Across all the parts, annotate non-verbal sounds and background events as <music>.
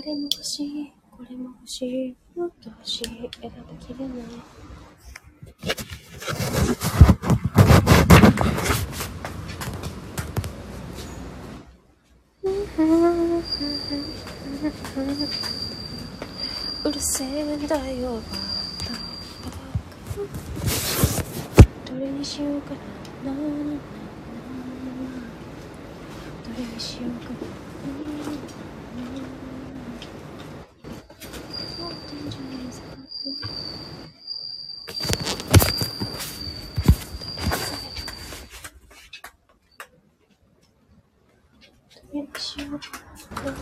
あれも欲しい、これも欲しい、もっと欲しい、選びきれない。うるせえんだよ、バカバカどれにしようかな、ななななどれにしようかな、なな持ってんじゃねえぞどれにしようかな。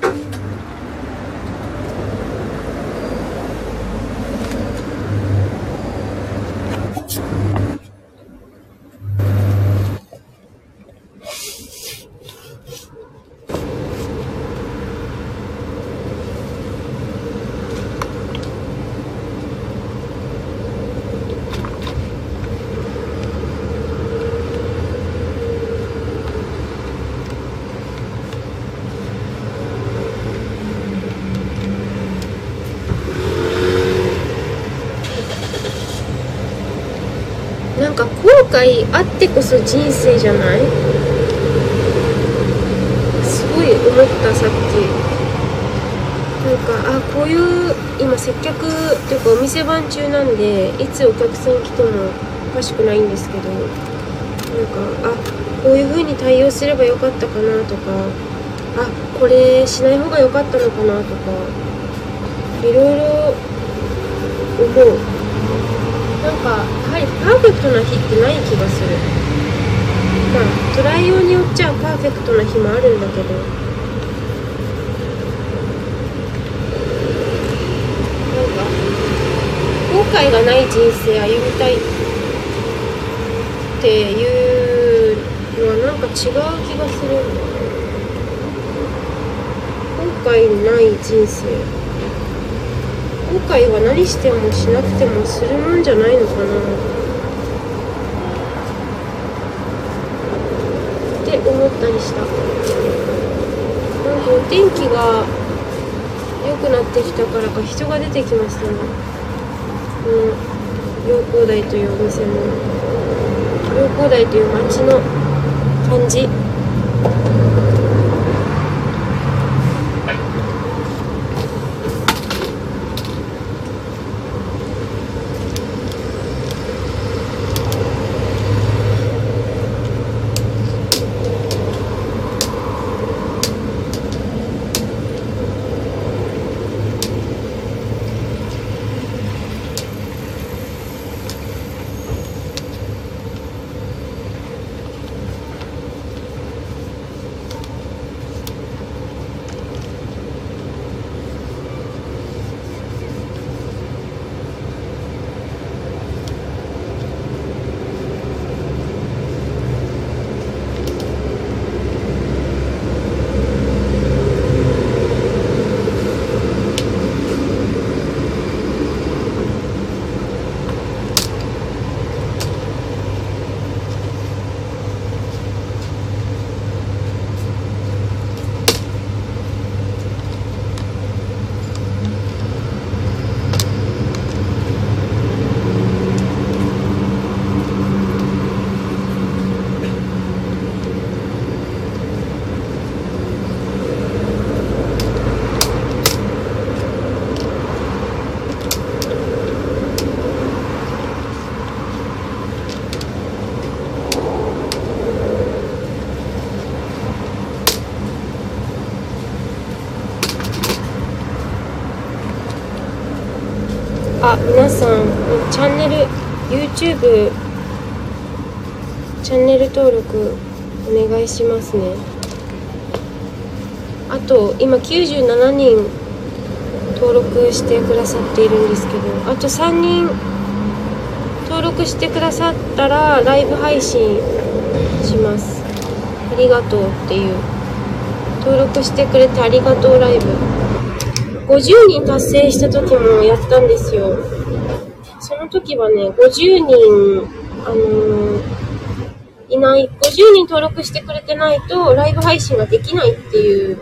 なんか後悔あってこそ人生じゃない？すごい思ったさっき。なんかあこういう今接客っていうかお店番中なんでいつお客さん来てもおかしくないんですけどなんかあこういう風に対応すればよかったかなとかあこれしない方が良かったのかなとかいろいろ思う。なんかりパーフェクトな日ってない気がする。まあトライ用によっちゃパーフェクトな日もあるんだけど。なんか後悔がない人生歩みたいっていうのはなんか違う気がするんだ後悔ない人生。後悔は何してもしなくてもするもんじゃないのかなって思ったりした。なんかお天気が良くなってきたからか人が出てきましたね。この陽光台というお店の陽光台という街の感じ。チャンネル YouTube チャンネル登録お願いしますね。あと今97人登録してくださっているんですけどあと3人登録してくださったらライブ配信します。ありがとうっていう。登録してくれてありがとうライブ。50人達成した時もやったんですよ。時はね、50人、あのーいない、50人登録してくれてないとライブ配信ができないっていう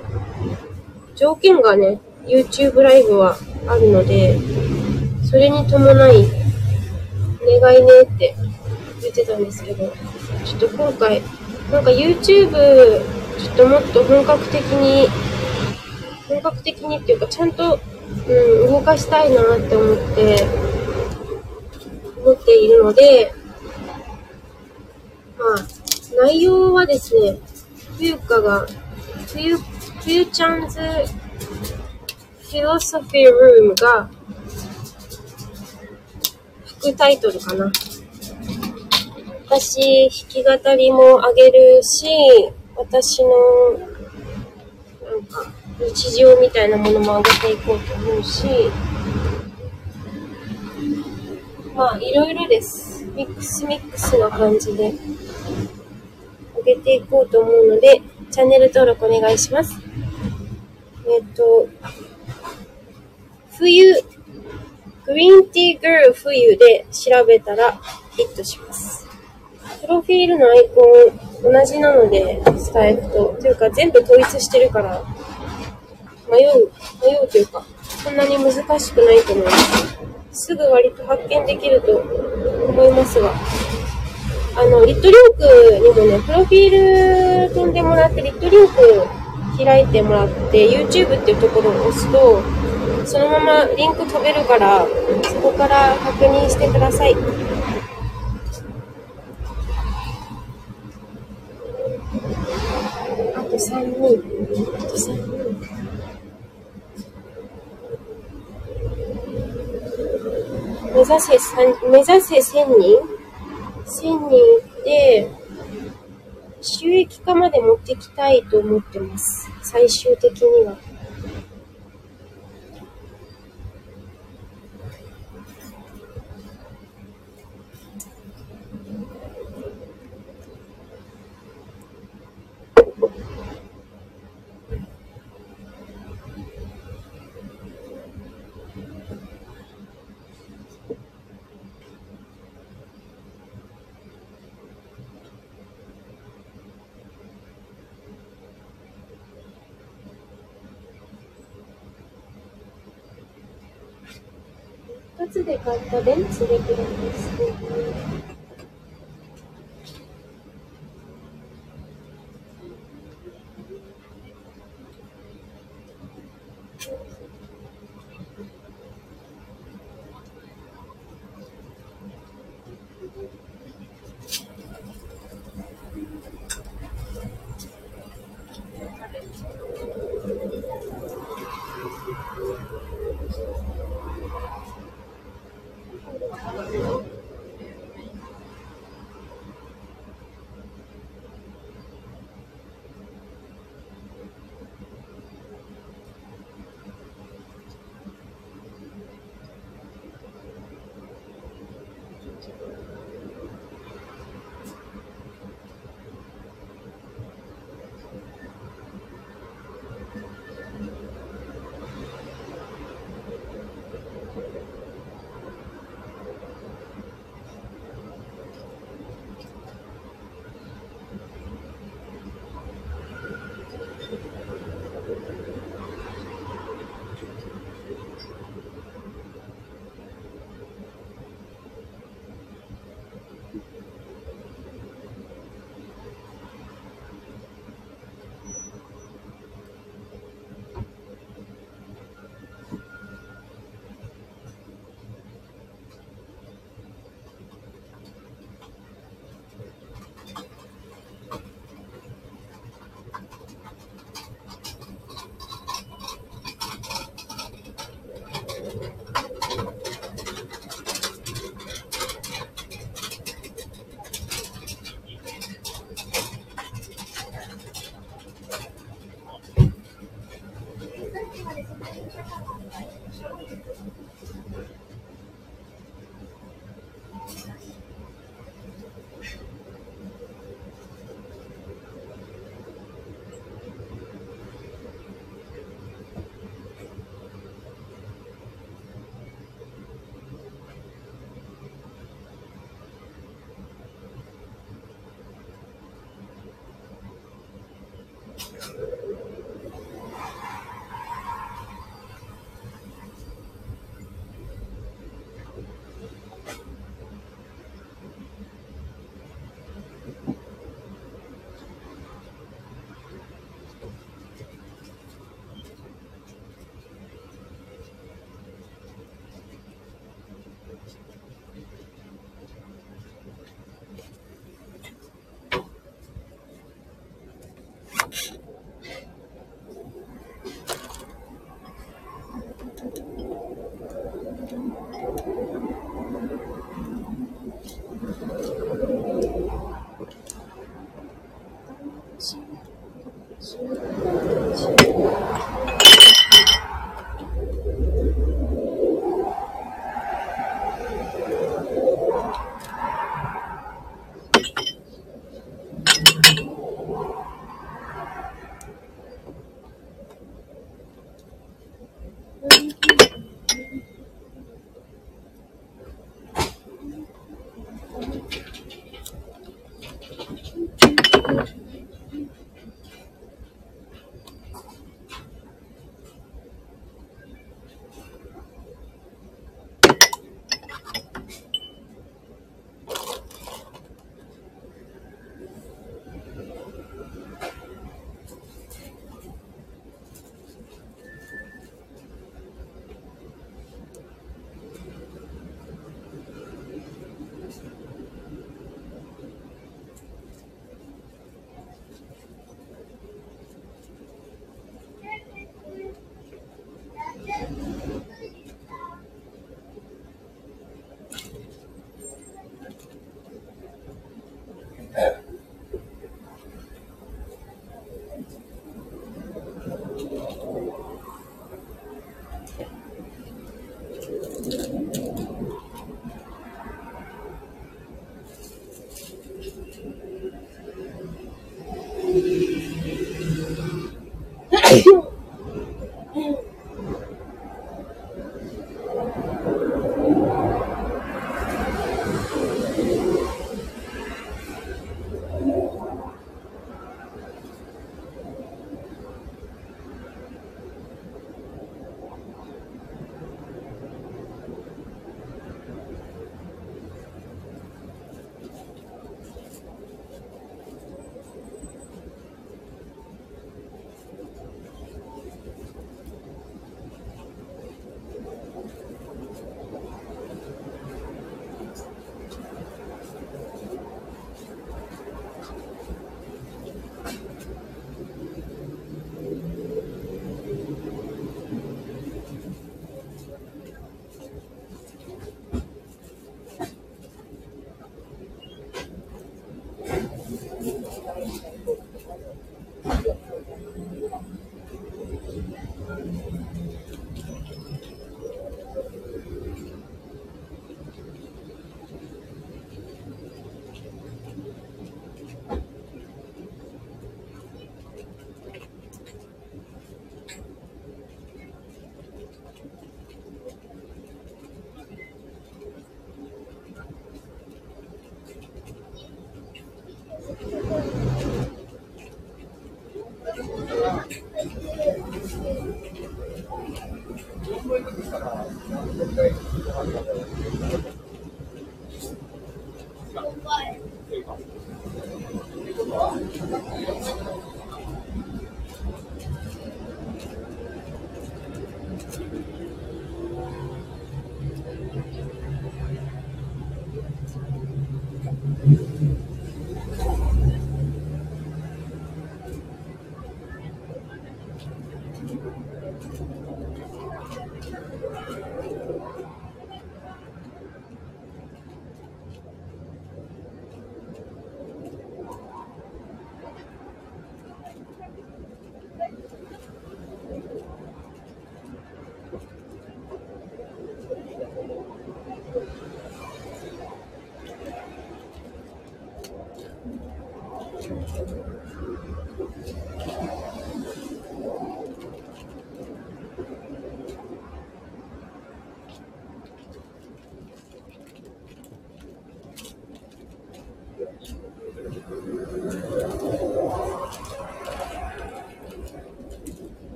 条件がね、YouTube ライブはあるので、それに伴い、願いねって言ってたんですけど、ちょっと今回、なんか YouTube、ちょっともっと本格的に、本格的にっていうか、ちゃんと、うん、動かしたいなって思って、ているので、まあ、内容はですね、冬香が、冬、冬ちゃんズフィロソフィールームが副タイトルかな。私、弾き語りもあげるし、私の、なんか、日常みたいなものもあげていこうと思うし、まあ、いろいろです。ミックスミックスな感じで、あげていこうと思うので、チャンネル登録お願いします。えっ、と、冬、グリーンティーグルー冬で調べたらヒットします。プロフィールのアイコン同じなので、スタイフと。というか全部統一してるから、迷う、迷うというか、そんなに難しくないと思います。すぐ割と発見できると思いますが、あの、リットリンクにもね、プロフィール飛んでもらって、リットリンク開いてもらって、YouTube っていうところを押すと、そのままリンク飛べるから、そこから確認してください。あと3人。あと3人。指せ目指せ1000人？1000人で、収益化まで持ってきたいと思ってます。最終的には。つで買ったベンツできるんです。何? Hey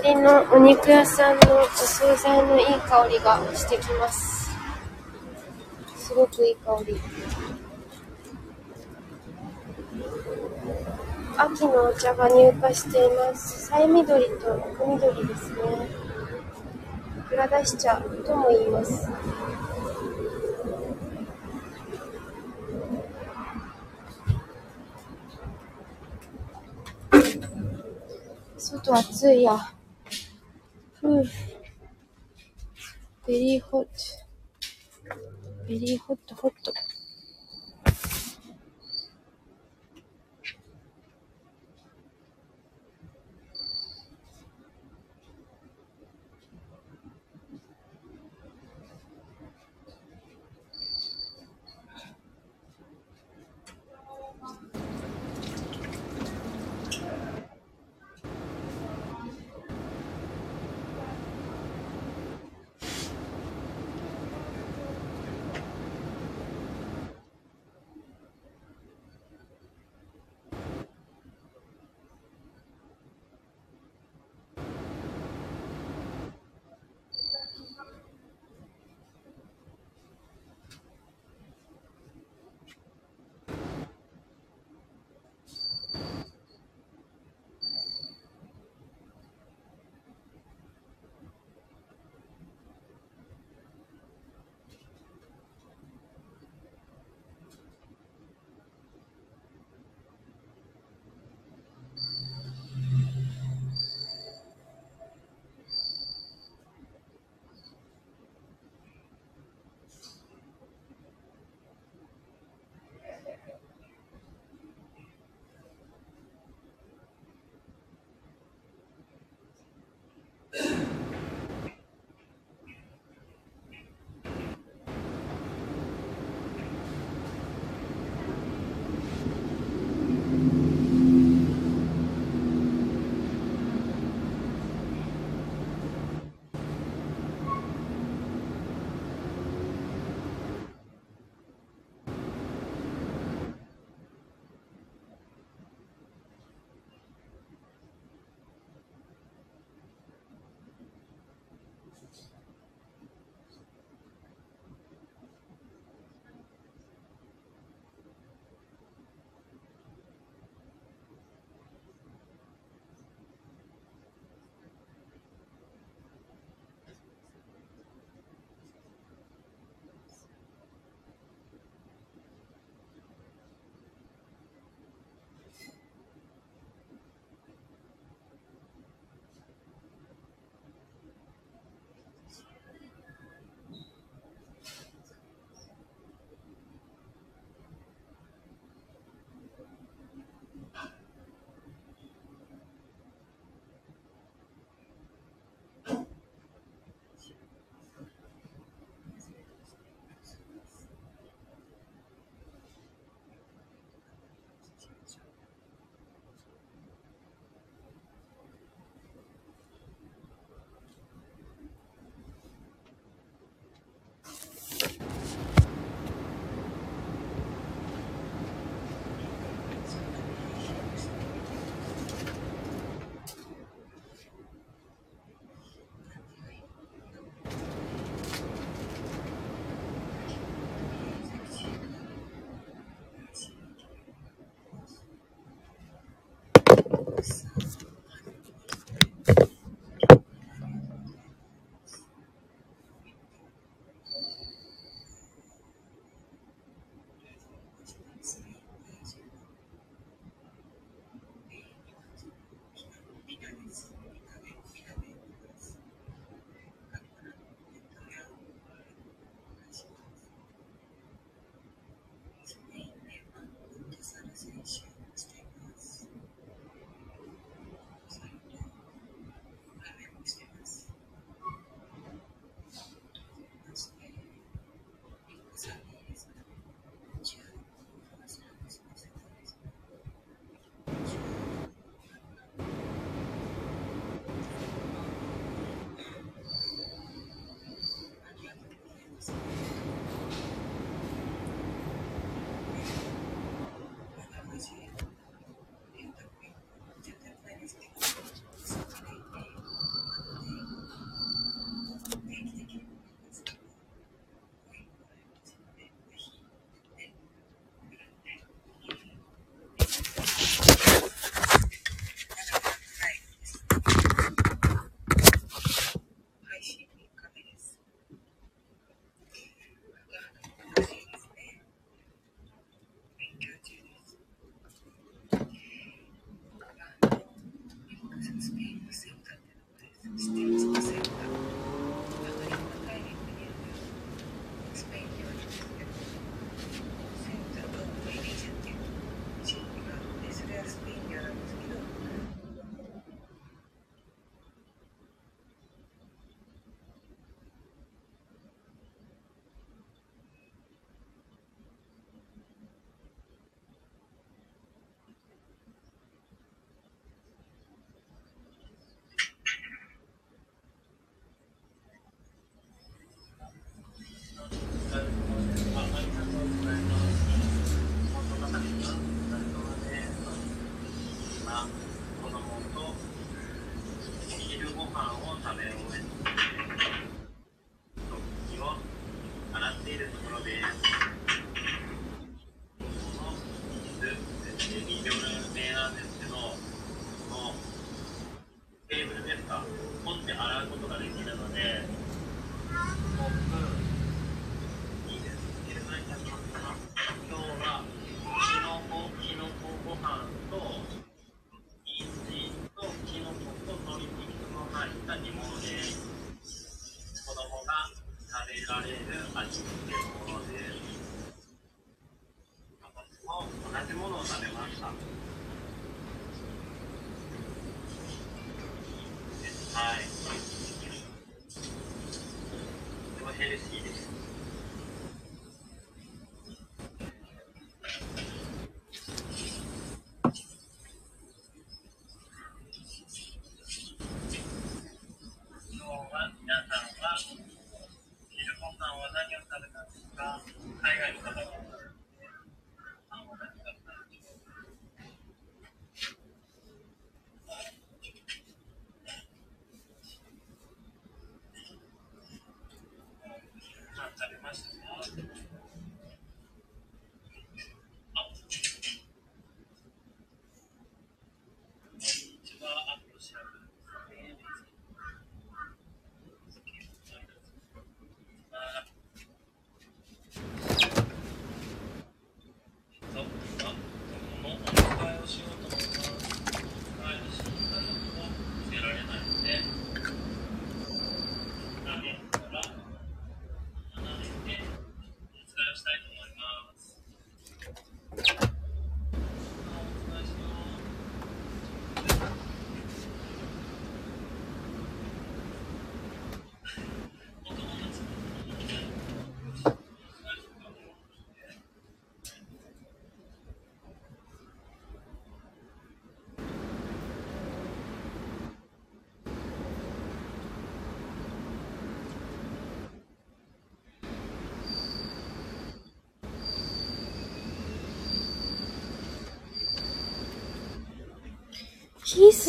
隣のお肉屋さんのお惣菜のいい香りがしてきます。すごくいい香り。秋のお茶が入荷しています。さえ緑と奥緑ですね。蔵出し茶とも言います。外暑いや。ふう。ベリーホット。ベリーホットホット。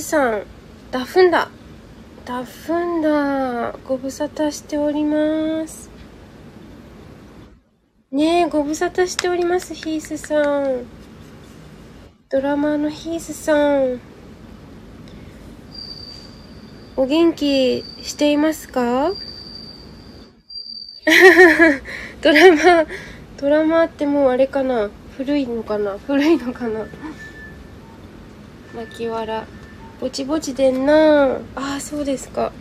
さん、ダフンだ。ダフンだ。ご無沙汰しております。ねえ、ご無沙汰しております、ヒースさん。ドラマーのヒースさん。お元気していますか？<laughs> ドラマ、ドラマってもうあれかな？古いのかな？古いのかな？泣き笑ぼちぼちでんな。ああそうですか。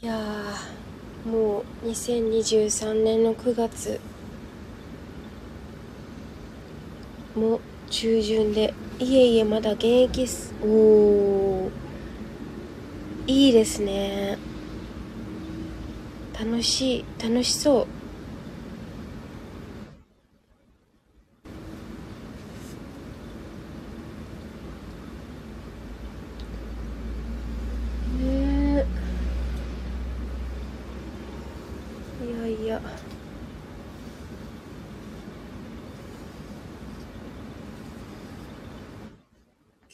いやもう2023年の9月。も中旬でいえいえまだ現役っす。おおいいですね。楽しい楽しそう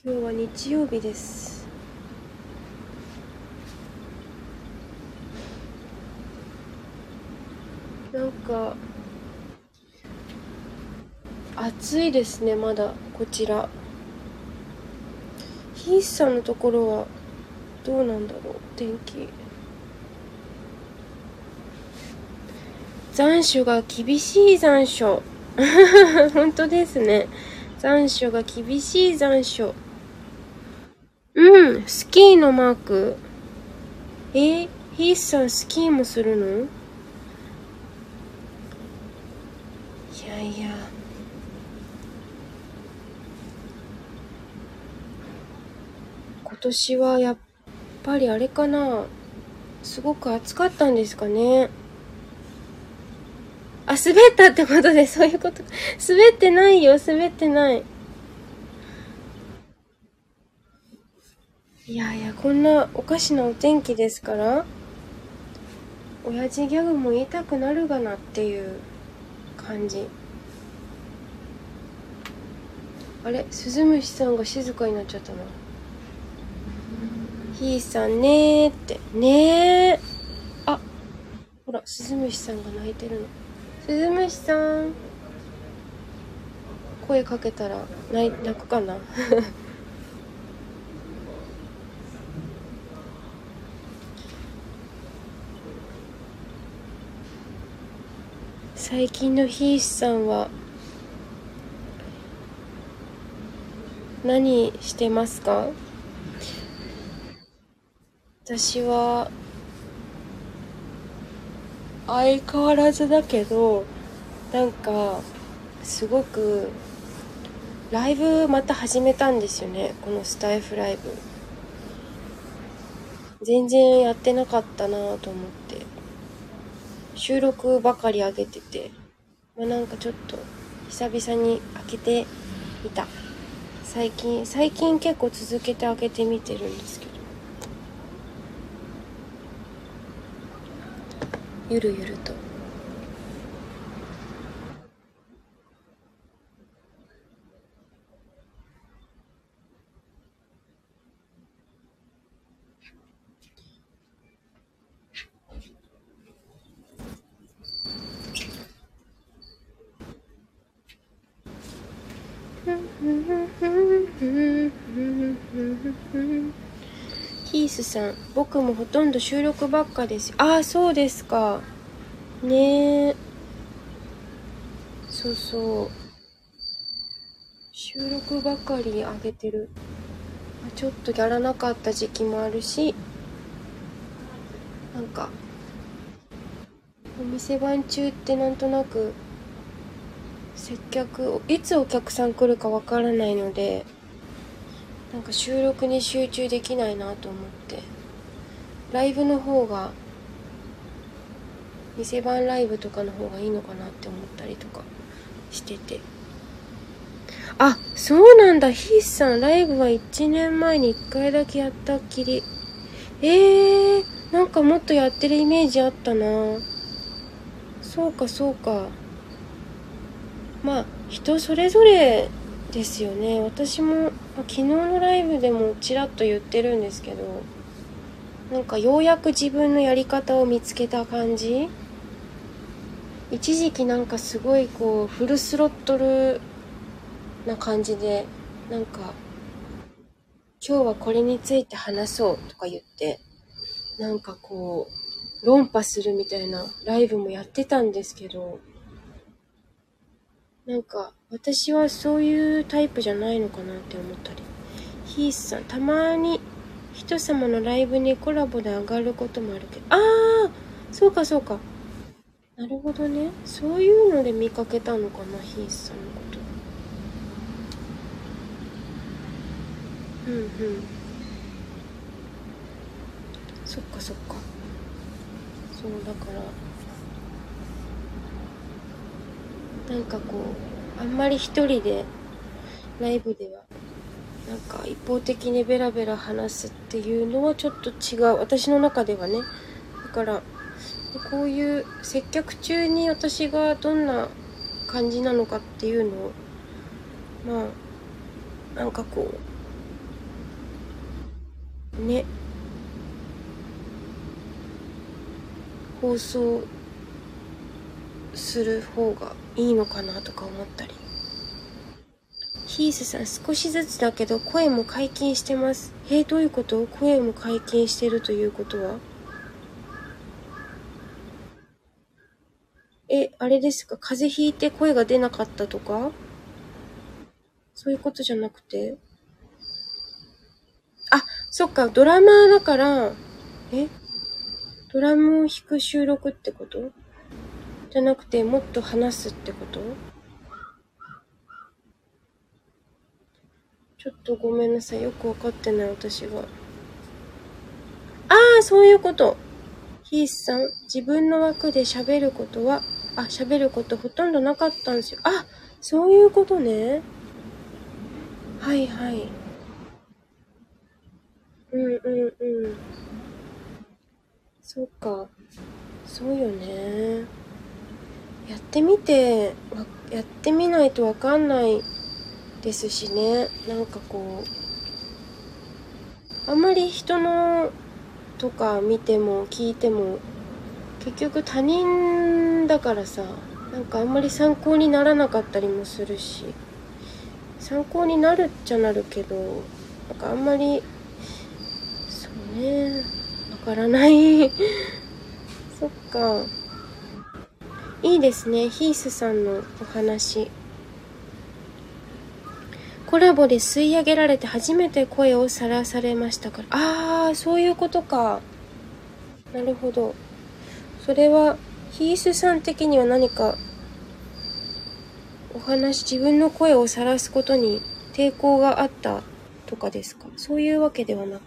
今日曜日です。なんか暑いですねまだこちら。ヒースさんのところはどうなんだろう天気。残暑が厳しい残暑。<laughs> 本当ですね。残暑が厳しい残暑。うん、スキーのマーク。えヒースさんスキーもするの？いやいや。今年はやっぱりあれかな。すごく暑かったんですかね。あ、滑ったってことで、そういうこと。滑ってないよ、滑ってない。いやいや、こんなおかしなお天気ですから、親父ギャグも言いたくなるがなっていう感じ。あれ？スズムシさんが静かになっちゃったな。ひーさんねーって。ねー。あ、ほら、スズムシさんが泣いてるの。スズムシさん。声かけたら泣泣くかな？最近のヒースさんは何してますか？私は相変わらずだけどなんかすごくライブまた始めたんですよねこのスタイフライブ。全然やってなかったなと思って。収録ばかり上げてて、まあ、なんかちょっと久々に開けてみた最近最近結構続けて開けてみてるんですけどゆるゆると。ヒースさん、僕もほとんど収録ばっかです。ああ、そうですか。ねえ。そうそう。収録ばかり上げてる。ちょっとやらなかった時期もあるし、なんか、お店番中ってなんとなく、接客、いつお客さん来るかわからないので、なんか収録に集中できないなと思って。ライブの方が店番ライブとかの方がいいのかなって思ったりとかしてて。あそうなんだ。ヒースさんライブは1年前に1回だけやったっきり。えー、なんかもっとやってるイメージあったな。そうかそうか。まあ人それぞれですよね。私も昨日のライブでもちらっと言ってるんですけどなんかようやく自分のやり方を見つけた感じ。一時期なんかすごいこうフルスロットルな感じでなんか今日はこれについて話そうとか言ってなんかこう論破するみたいなライブもやってたんですけどなんか私はそういうタイプじゃないのかなって思ったり。ヒースさん、たまに人様のライブにコラボで上がることもあるけど、ああそうかそうか。なるほどね。そういうので見かけたのかな、ヒースさんのこと。うんうん。そっかそっか。そうだから、なんかこう、あんまり一人でライブではなんか一方的にベラベラ話すっていうのはちょっと違う。私の中ではね。だからこういう接客中に私がどんな感じなのかっていうのをまあなんかこうね。放送する方がいいのかなとか思ったり。ヒースさん、少しずつだけど声も解禁してます。えー、どういうこと？声も解禁してるということは？え、あれですか？風邪ひいて声が出なかったとか？そういうことじゃなくて？あ、そっか、ドラマーだから、え？ドラムを弾く収録ってこと？じゃなくて、もっと話すってこと？ちょっとごめんなさい。よくわかってない、私が。ああ、そういうこと。ヒースさん、自分の枠で喋ることは、あ、喋ることほとんどなかったんですよ。あ、そういうことね。はいはい。うんうんうん。そうか。そうよね。やってみてやってみないとわかんないですしね。なんかこうあんまり人のとか見ても聞いても結局他人だからさなんかあんまり参考にならなかったりもするし参考になるっちゃなるけどなんかあんまりそうねわからない。<laughs> そっか。いいですね。ヒースさんのお話。コラボで吸い上げられて初めて声をさらされましたから。ああ、そういうことか。なるほど。それは、ヒースさん的には何か、お話自分の声を晒すことに抵抗があったとかですか？そういうわけではなく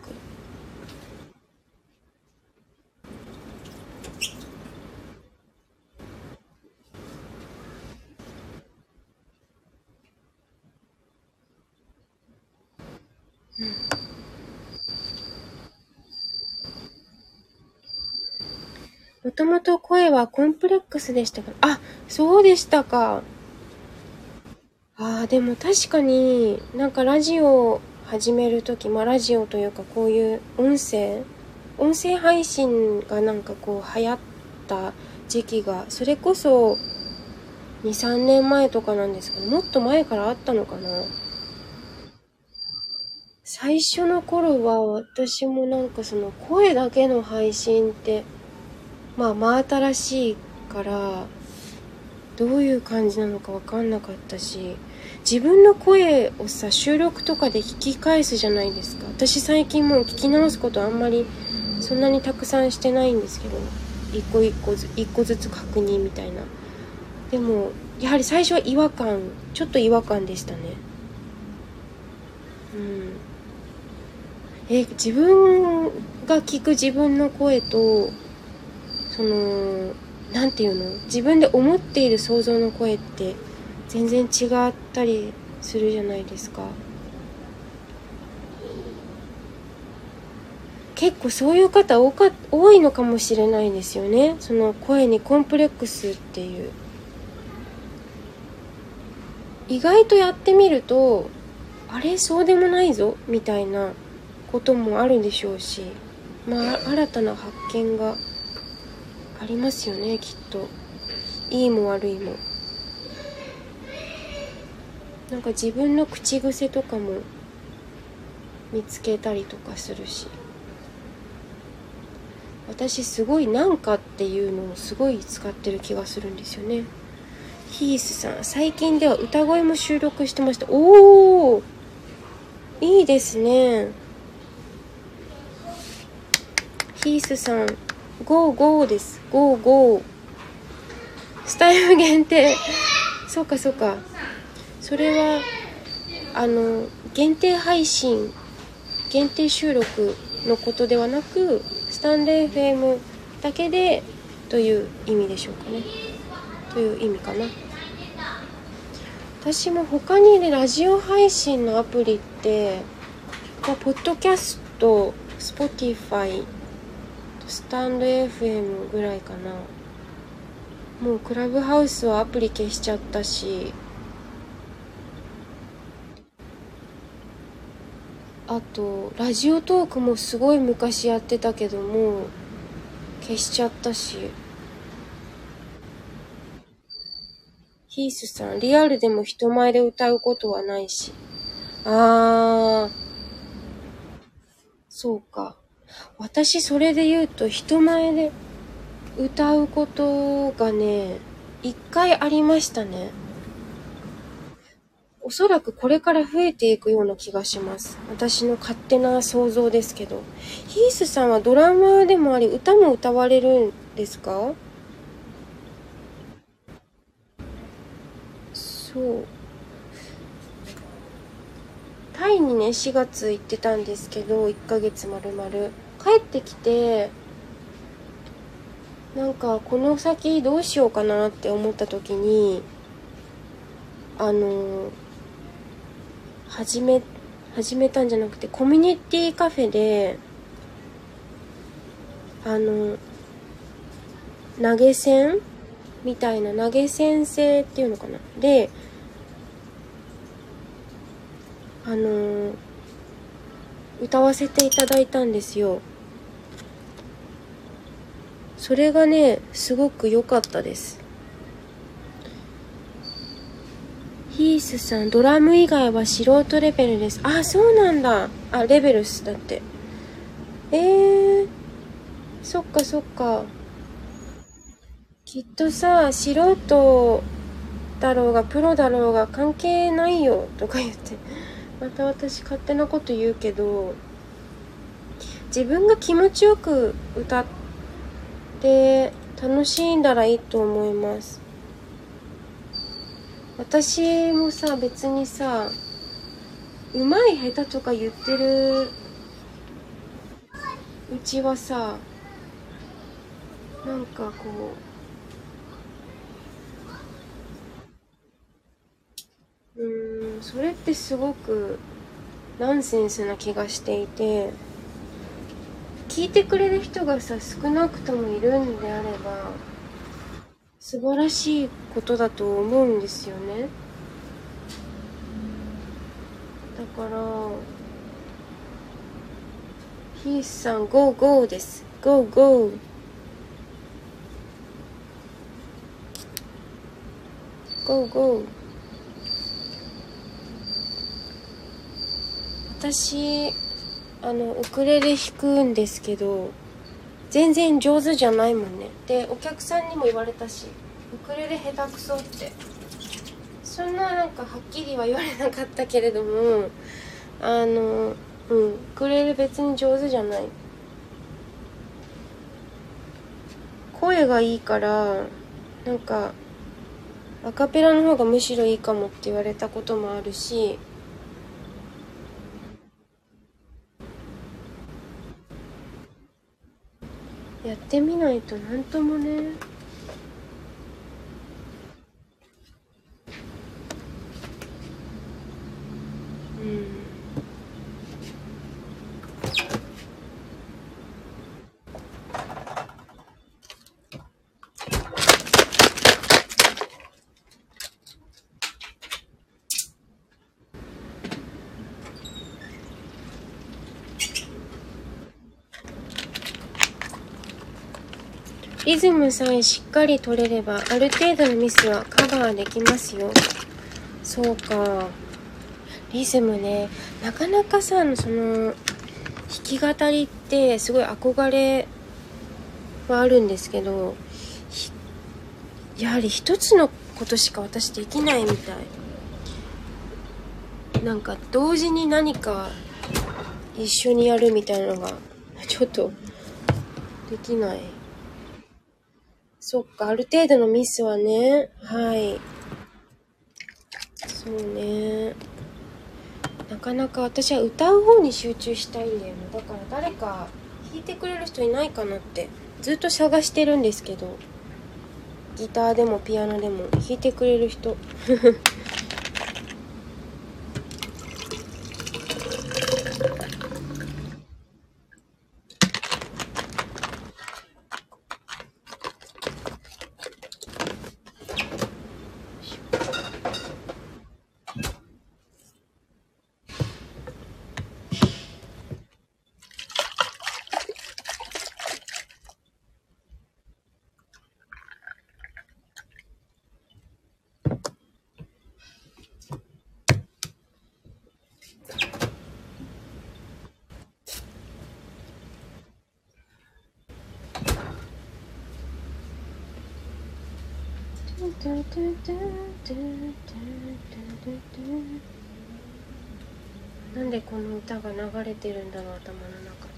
ともと声はコンプレックスでしたからあ、そうでしたか。ああ、でも確かになんかラジオ始めるとき、まあラジオというかこういう音声、音声配信がなんかこう流行った時期が、それこそ2、3年前とかなんですけど、もっと前からあったのかな。最初の頃は私もなんかその声だけの配信ってまあ真新しいからどういう感じなのか分かんなかったし自分の声をさ収録とかで聞き返すじゃないですか。私最近もう聞き直すことあんまりそんなにたくさんしてないんですけど一個一個ず一個ずつ確認みたいな。でもやはり最初は違和感ちょっと違和感でしたね。うん。え自分が聞く自分の声とその何て言うの？自分で思っている想像の声って全然違ったりするじゃないですか。結構そういう方多か多いのかもしれないですよね。その声にコンプレックスっていう。意外とやってみるとあれそうでもないぞみたいなこともあるでしょうしまあ新たな発見がありますよねきっと。いいも悪いも。なんか自分の口癖とかも見つけたりとかするし。私すごい「なんか」っていうのをすごい使ってる気がするんですよね。ヒースさん最近では歌声も収録してましたおおいいですね。ヒースさん55です。55。スタイル限定。そうかそうか。それは、あの、限定配信、限定収録のことではなく、スタンレー FM だけでという意味でしょうかね。という意味かな。私も他にね、ラジオ配信のアプリって、ポッドキャスト、Spotify、スタンド FM ぐらいかな。もうクラブハウスはアプリ消しちゃったし。あとラジオトークもすごい昔やってたけども消しちゃったし。ヒースさんリアルでも人前で歌うことはないし。あー。そうか。私それで言うと人前で歌うことがね、一回ありましたね。おそらくこれから増えていくような気がします。私の勝手な想像ですけど。ヒースさんはドラマでもあり、歌も歌われるんですか？そう。タイにね、4月行ってたんですけど、1ヶ月まるまる。帰ってきてなんかこの先どうしようかなって思った時にあの始め始めたんじゃなくてコミュニティカフェであの投げ銭みたいな投げ銭制っていうのかな。であの歌わせていただいたんですよ。それがねすごく良かったです。ヒースさんドラム以外は素人レベルです。あそうなんだ。あレベルスだって。えー、そっかそっか。きっとさ素人だろうがプロだろうが関係ないよとか言って。また私勝手なこと言うけど自分が気持ちよく歌ってで楽しんだらいいと思います。私もさ別にさうまい下手とか言ってるうちはさなんかこううんそれってすごくナンセンスな気がしていて。聞いてくれる人がさ少なくともいるんであれば素晴らしいことだと思うんですよね。だからヒースさん GO GO です。GO GO ゴーゴー。私あのウクレレ弾くんですけど全然上手じゃないもんね。でお客さんにも言われたしウクレレ下手くそって。そんななんかはっきりは言われなかったけれどもあのうんウクレレ別に上手じゃない。声がいいからなんかアカペラの方がむしろいいかもって言われたこともあるしやってみないと何ともねうんリズムさえしっかり取れればある程度のミスはカバーできますよ。そうか。リズムね。なかなかさその弾き語りってすごい憧れはあるんですけどやはり一つのことしか私できないみたい。なんか同時に何か一緒にやるみたいなのがちょっとできない。そっか、ある程度のミスはね、はい。そうね。なかなか私は歌う方に集中したいんだよね。だから誰か弾いてくれる人いないかなってずっと探してるんですけど。ギターでもピアノでも弾いてくれる人。なんでこの歌が流れてるんだろう頭の中で。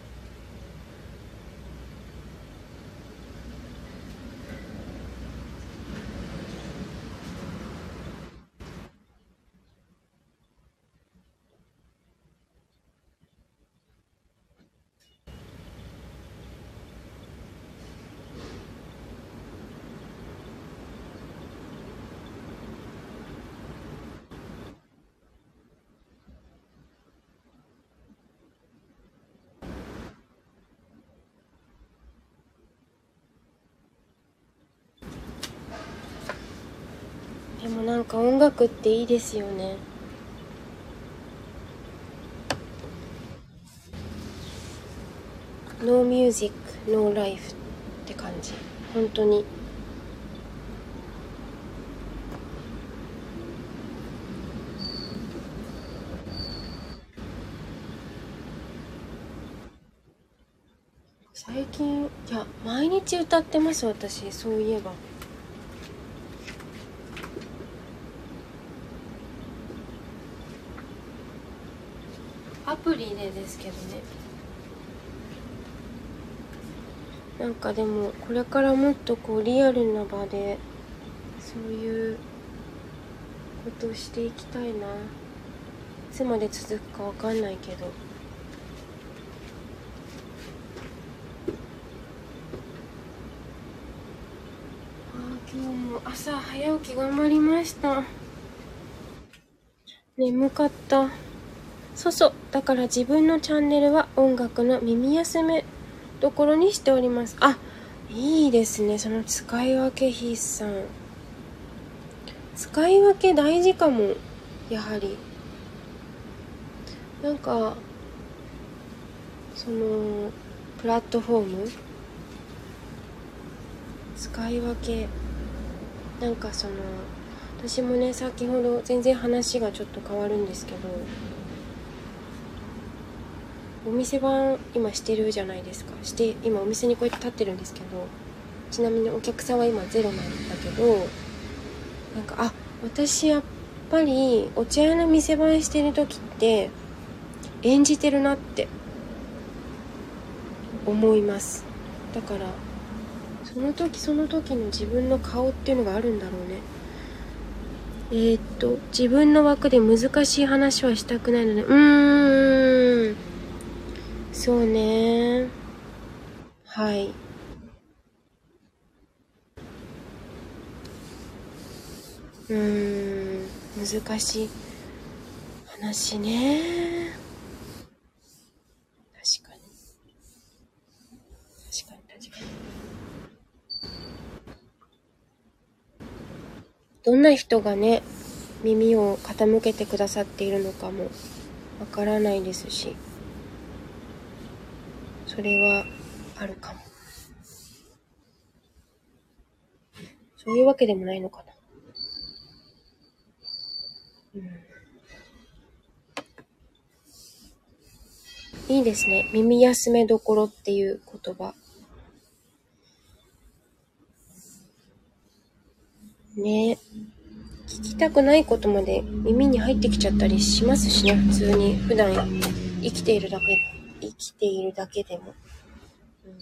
でもなんか音楽っていいですよね。ノーミュージックノーライフって感じ。本当に。最近いや毎日歌ってます私。そういえば。アプリでですけどね。なんかでもこれからもっとこうリアルな場でそういうことをしていきたいな。いつまで続くかわかんないけど。今日も朝早起き頑張りました。眠かった。そうそう。だから自分のチャンネルは音楽の耳休めどころにしております。あいいですね。その使い分け筆さん。使い分け大事かもやはり。なんかそのプラットフォーム。使い分け。なんかその私もね先ほど全然話がちょっと変わるんですけど。お店番今してるじゃないですか。して今お店にこうやって立ってるんですけどちなみにお客さんは今ゼロなんだけどなんかあ私やっぱりお茶屋の店番してる時って演じてるなって思います。だからその時その時の自分の顔っていうのがあるんだろうね。えー、っと自分の枠で難しい話はしたくないのでうーん。そうね。はい。うーん難しい話ね。確かに。確かに確かに。どんな人がね耳を傾けてくださっているのかもわからないですし。それはあるかもそういうわけでもないのかないいですね。耳休めどころっていう言葉。ね聞きたくないことまで耳に入ってきちゃったりしますしね、普通に。普段生きているだけ、生きているだけでも。うん。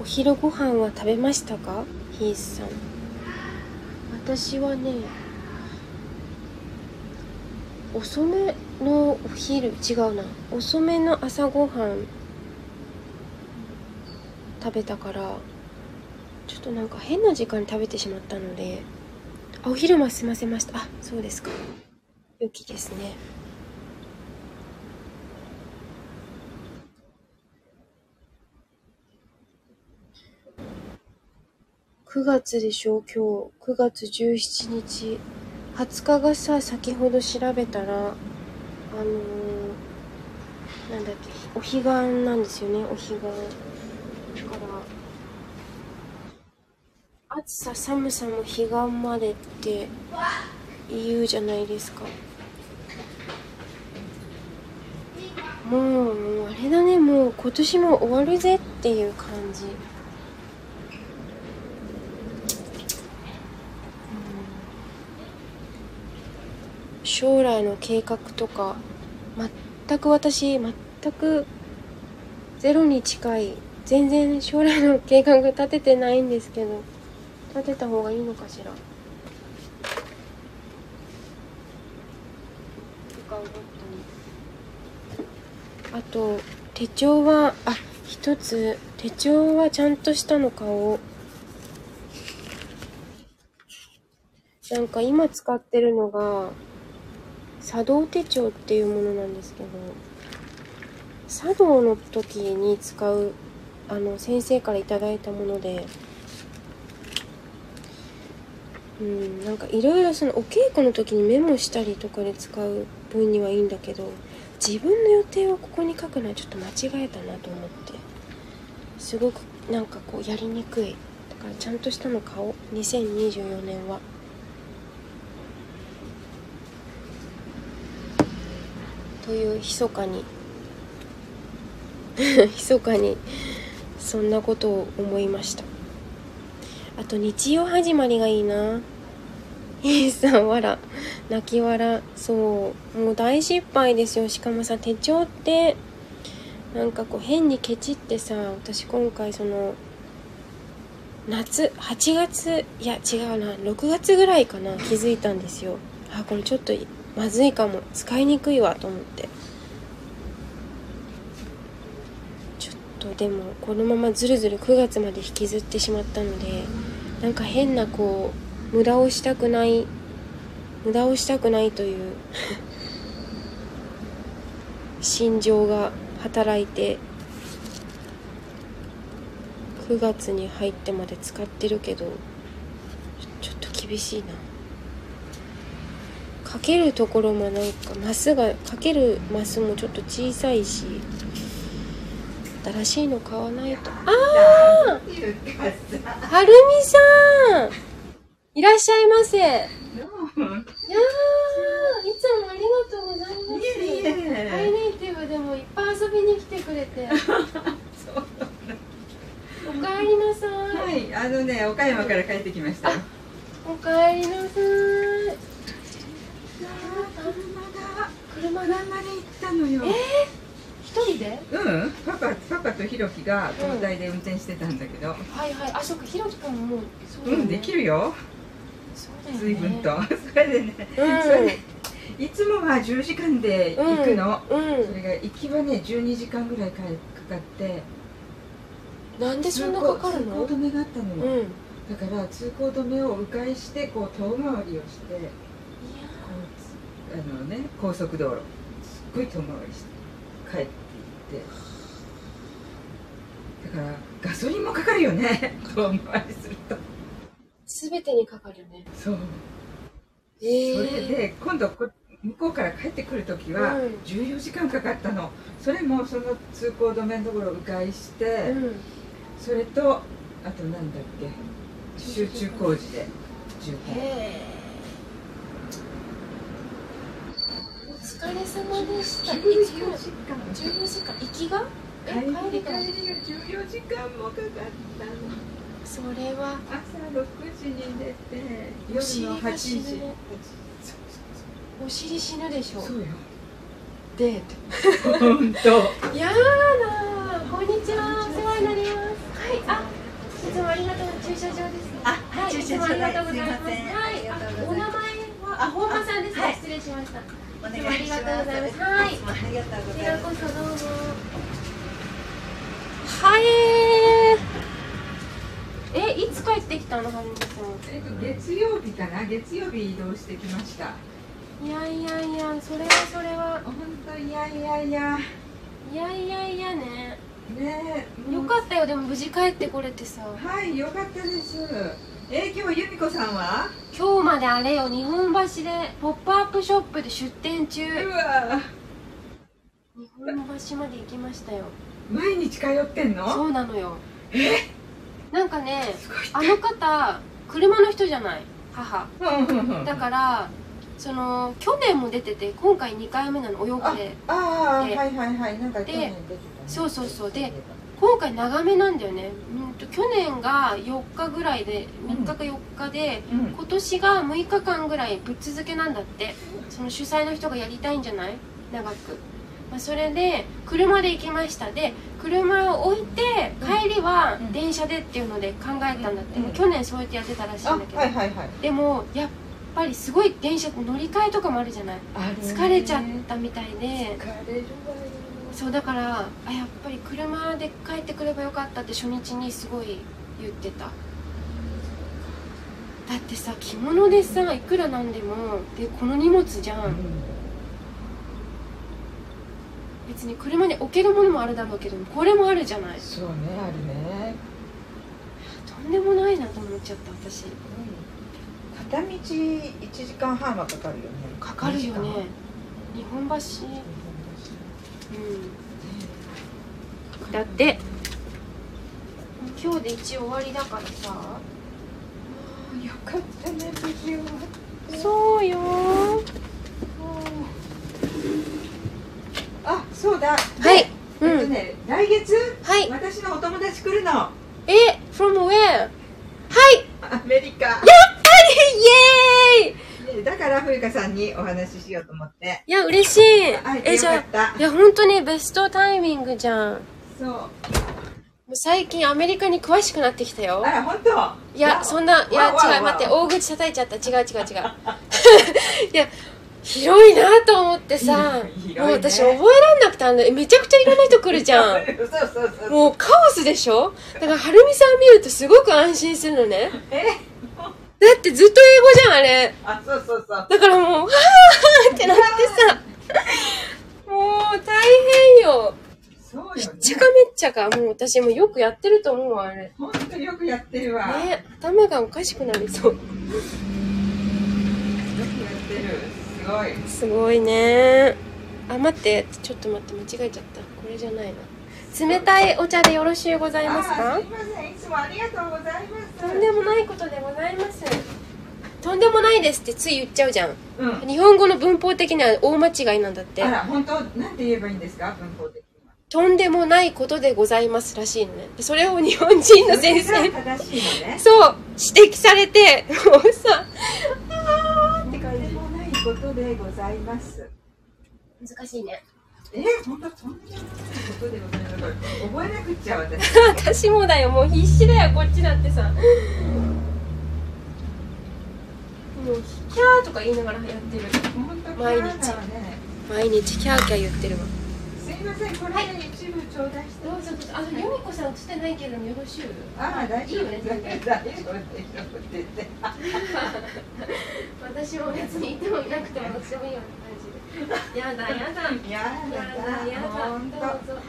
お昼ご飯は食べましたか？ヒースさん。私はね遅めのお昼違うな。遅めの朝ごはん食べたからとなんか変な時間に食べてしまったのであお昼も済ませましたあそうですか良きですね9月でしょう今日。9月17日。20日がさ、先ほど調べたら、あのー、なんだっけ、お彼岸なんですよね、お彼岸。だから、暑さ寒さも彼岸までって言うじゃないですか。もう、もうあれだね、もう今年も終わるぜっていう感じ。うん将来の計画とか全く私全くゼロに近い全然将来の計画立ててないんですけど立てた方がいいのかしら。あと手帳はあ一つ。手帳はちゃんとしたの買おう。なんか今使ってるのが茶道手帳っていうものなんですけど茶道の時に使うあの先生から頂いたものでうんなんかいろいろそのお稽古の時にメモしたりとかで使う分にはいいんだけど自分の予定をここに書くのはちょっと間違えたなと思って。すごくなんかこうやりにくい。だからちゃんとしたの買おう。2024年は。という密かに。<laughs> 密かにそんなことを思いました。あと日曜始まりがいいな。イーさんわら泣き笑そう。もう大失敗ですよ。しかもさ手帳ってなんかこう変にケチってさ私今回その夏8月いや違うな。6月ぐらいかな。気づいたんですよ。あこれちょっとまずいかも。使いにくいわと思ってちょっとでもこのままずるずる9月まで引きずってしまったのでなんか変なこう無駄をしたくない無駄をしたくないという <laughs> 心情が働いて9月に入ってまで使ってるけどちょっと厳しいな。かけるところもなんかマスがかけるマスもちょっと小さいし新しいの買わないと。ああはるみさん。いらっしゃいませ。いやーいつもありがとうございます。いえいえ。ハイネイティブでもいっぱい遊びに来てくれて。おかえりなさい、はい、あのね、岡山から帰ってきました。よ。おかえりなさい。車だ車で行ったのよ。えー、一人で？うん、パパ、パパとひろきが交代で運転してたんだけど。はいはいあそっかひろきくんもそうねうん、できるよ。随分と。<laughs> それでね、うんそれでいつもは10時間で行くの。うんそれが行きはね、12時間ぐらいかかって。なんでそんなかかるの？通行止めがあったのよ。うんいだから通行止めを迂回して、こう遠回りをして。こうあのね高速道路すっごい遠回りして帰ってだからガソリンもかかるよね。遠回りすると。すべてにかかるね。そう、えそれで今度こ向こうから帰ってくる時はうん。14時間かかったの。それもその通行止めのところを迂回して、うん。それとあとなんだっけ集中工事で渋滞へえお疲れ様でした。いつ14も時間14時間行きが？え帰り帰りが帰りが14時間もかかったの。それは朝6時に寝て夜の8が死時お尻死ぬでしょ。そうよ。デー本当。トやだーこんにちは。お世話になります。はいあいつもありがとう駐車場です。ねあはいい駐車場つもありがとうございます。はいお名前はあ本間さんです。ねはい。失礼しました。ありがとうございます。はい。ありがとうございます。こそどうも。はえーえいつ帰ってきたのはるみさん？えっと月曜日かな？月曜日移動してきました。いやいやいやそれはそれは。本当いやいやいや。いやいやいやね。ねえよかったよ。でも無事帰ってこれてさ。はいよかったですえ今日由美子さんは？今日まであれよ日本橋でポップアップショップで出店中。うわ日本橋まで行きましたよ。毎日通ってんの？そうなのよ。なんかねあの方車の人じゃない？母。だからその去年も出てて今回2回目なのお洋服で。でああはいはいはい。なんか去年出てたね。そうそうそう。で今回長めなんだよね。うんと去年が4日ぐらいで3日か4日で、うん。今年が6日間ぐらいぶっ続けなんだって。その主催の人がやりたいんじゃない？長く、まあ、それで車で行きました。で車を置いて帰りはうん。電車でっていうので考えたんだって、うん。去年そうやってやってたらしいあんだけど、はいはいはい。でもやっぱりすごい電車乗り換えとかもあるじゃない？疲れちゃったみたいで。疲れるわ。よそうだからあやっぱり車で帰ってくればよかったって初日にすごい言ってた。だってさ着物でさいくらなんでもでこの荷物じゃん。別に車に置けるものもあるだろうけどこれもあるじゃない。そうねあるね。とんでもないなと思っちゃった私。片道1時間半はかかるよね。かかるよね。日本橋うん。だって。今日で一応終わりだからさ。よかったね無事終そうよ。あそうだ。はい。えっとね来月？はい。私のお友達来るの。え from where? はい。アメリカ。イエーイ！ねだから冬香さんにお話ししようと思って。いや嬉しい。会えじゃあいや本当にベストタイミングじゃん。もそう。う最近アメリカに詳しくなってきたよ。あら本当？いやそんないや違う待って大口叩いちゃった。違う違う違う。<laughs> いや広いなと思ってさ、ね。もう私覚えらんなくてあのめちゃくちゃいろんな人来るじゃん。<laughs> もうカオスでしょ？だからはるみさん見るとすごく安心するのね。えだってずっと英語じゃんあれ。あそうそうそう。だからもうはーってなってさ。<laughs> もう大変よ。そうよめっねちゃかめっちゃか。もう私もよくやってると思うわあれ。ね本当よくやってるわ、よ頭がおかしくなりそう。くやってる。すごい。すごいね。あ待って。ちょっと待って間違えちゃった。これじゃないな冷たいお茶でよろしゅうございますあか？すいません。いつもありがとうございます。とんでもないことでございます。とんでもないですってつい言っちゃうじゃん。うん。日本語の文法的には大間違いなんだって。あら本当なんて言えばいいんですか？文法的とんでもないことでございますらしいのね。でそれを日本人の先生それが正しいのね。そう指摘されてもうさあーって感じ。とんでもないことでございます。難しいねえ本当とんでもないことでございます。覚えなくっちゃ私。<laughs> 私もだよ。もう必死だよ。こっちだってさ。もうキャーとか言いながらやってる。毎日ね。毎日。キャーキャー言ってるわ。すいませんこれ一部頂戴して。どうぞどうぞ。あの由美子さん映ってないけどよろしゅうああ大丈夫いいよね大丈夫。大丈夫って言って。<laughs> 私も別にいてもいなくてもどっちでもいいよ。うな感じでやだやだ。ややだだやだ。本当。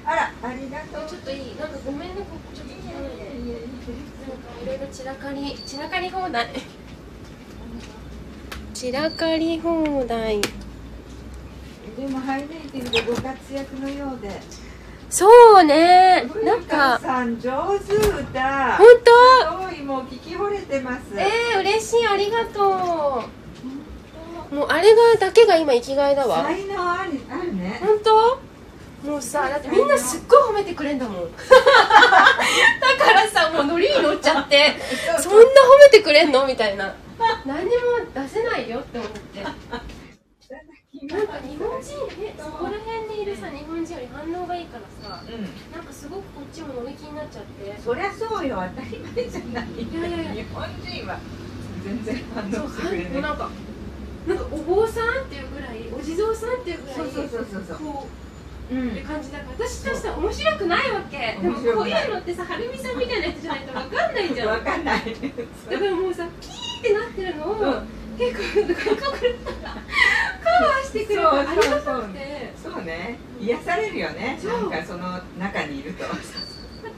あらありがとう。ちょっといいなんかごめんねここちょっとい。えい。なんかいろいろ散らかり散らかり放題。散らかり放題。でもハイネイティブでご活躍のようで。そうね。なんか。さん上手歌本当？すごいもう聞き惚れてます。えー、嬉しいありがとうもうあれがだけが今生きがいだわ。才能あるあるね。本当？もうさだってみんなすっごい褒めてくれんだもん。<laughs> だからさもうノリに乗っちゃって <laughs> そんな褒めてくれんの？みたいな。何にも出せないよって思って。なんか日本人ねそこら辺にいるさ日本人より反応がいいからさうん。なんかすごくこっちも乗り気になっちゃって。そりゃそうよ。当たり前じゃないいやいやいや。日本人は全然反応してくれない。もうなんかなんかお坊さんっていうぐらいお地蔵さんっていうぐらいそうそうそうそうそう。こううって感じだから私としては面白くないわけ。でもこういうのってさはるみさんみたいな人じゃないと分かんないじゃん。わかんない。だからもうさキーってなってるのを、うん。結構外国の人がカバーしてくれるそうありがたそうくてそうね癒されるよねそうなんかその中にいるとだか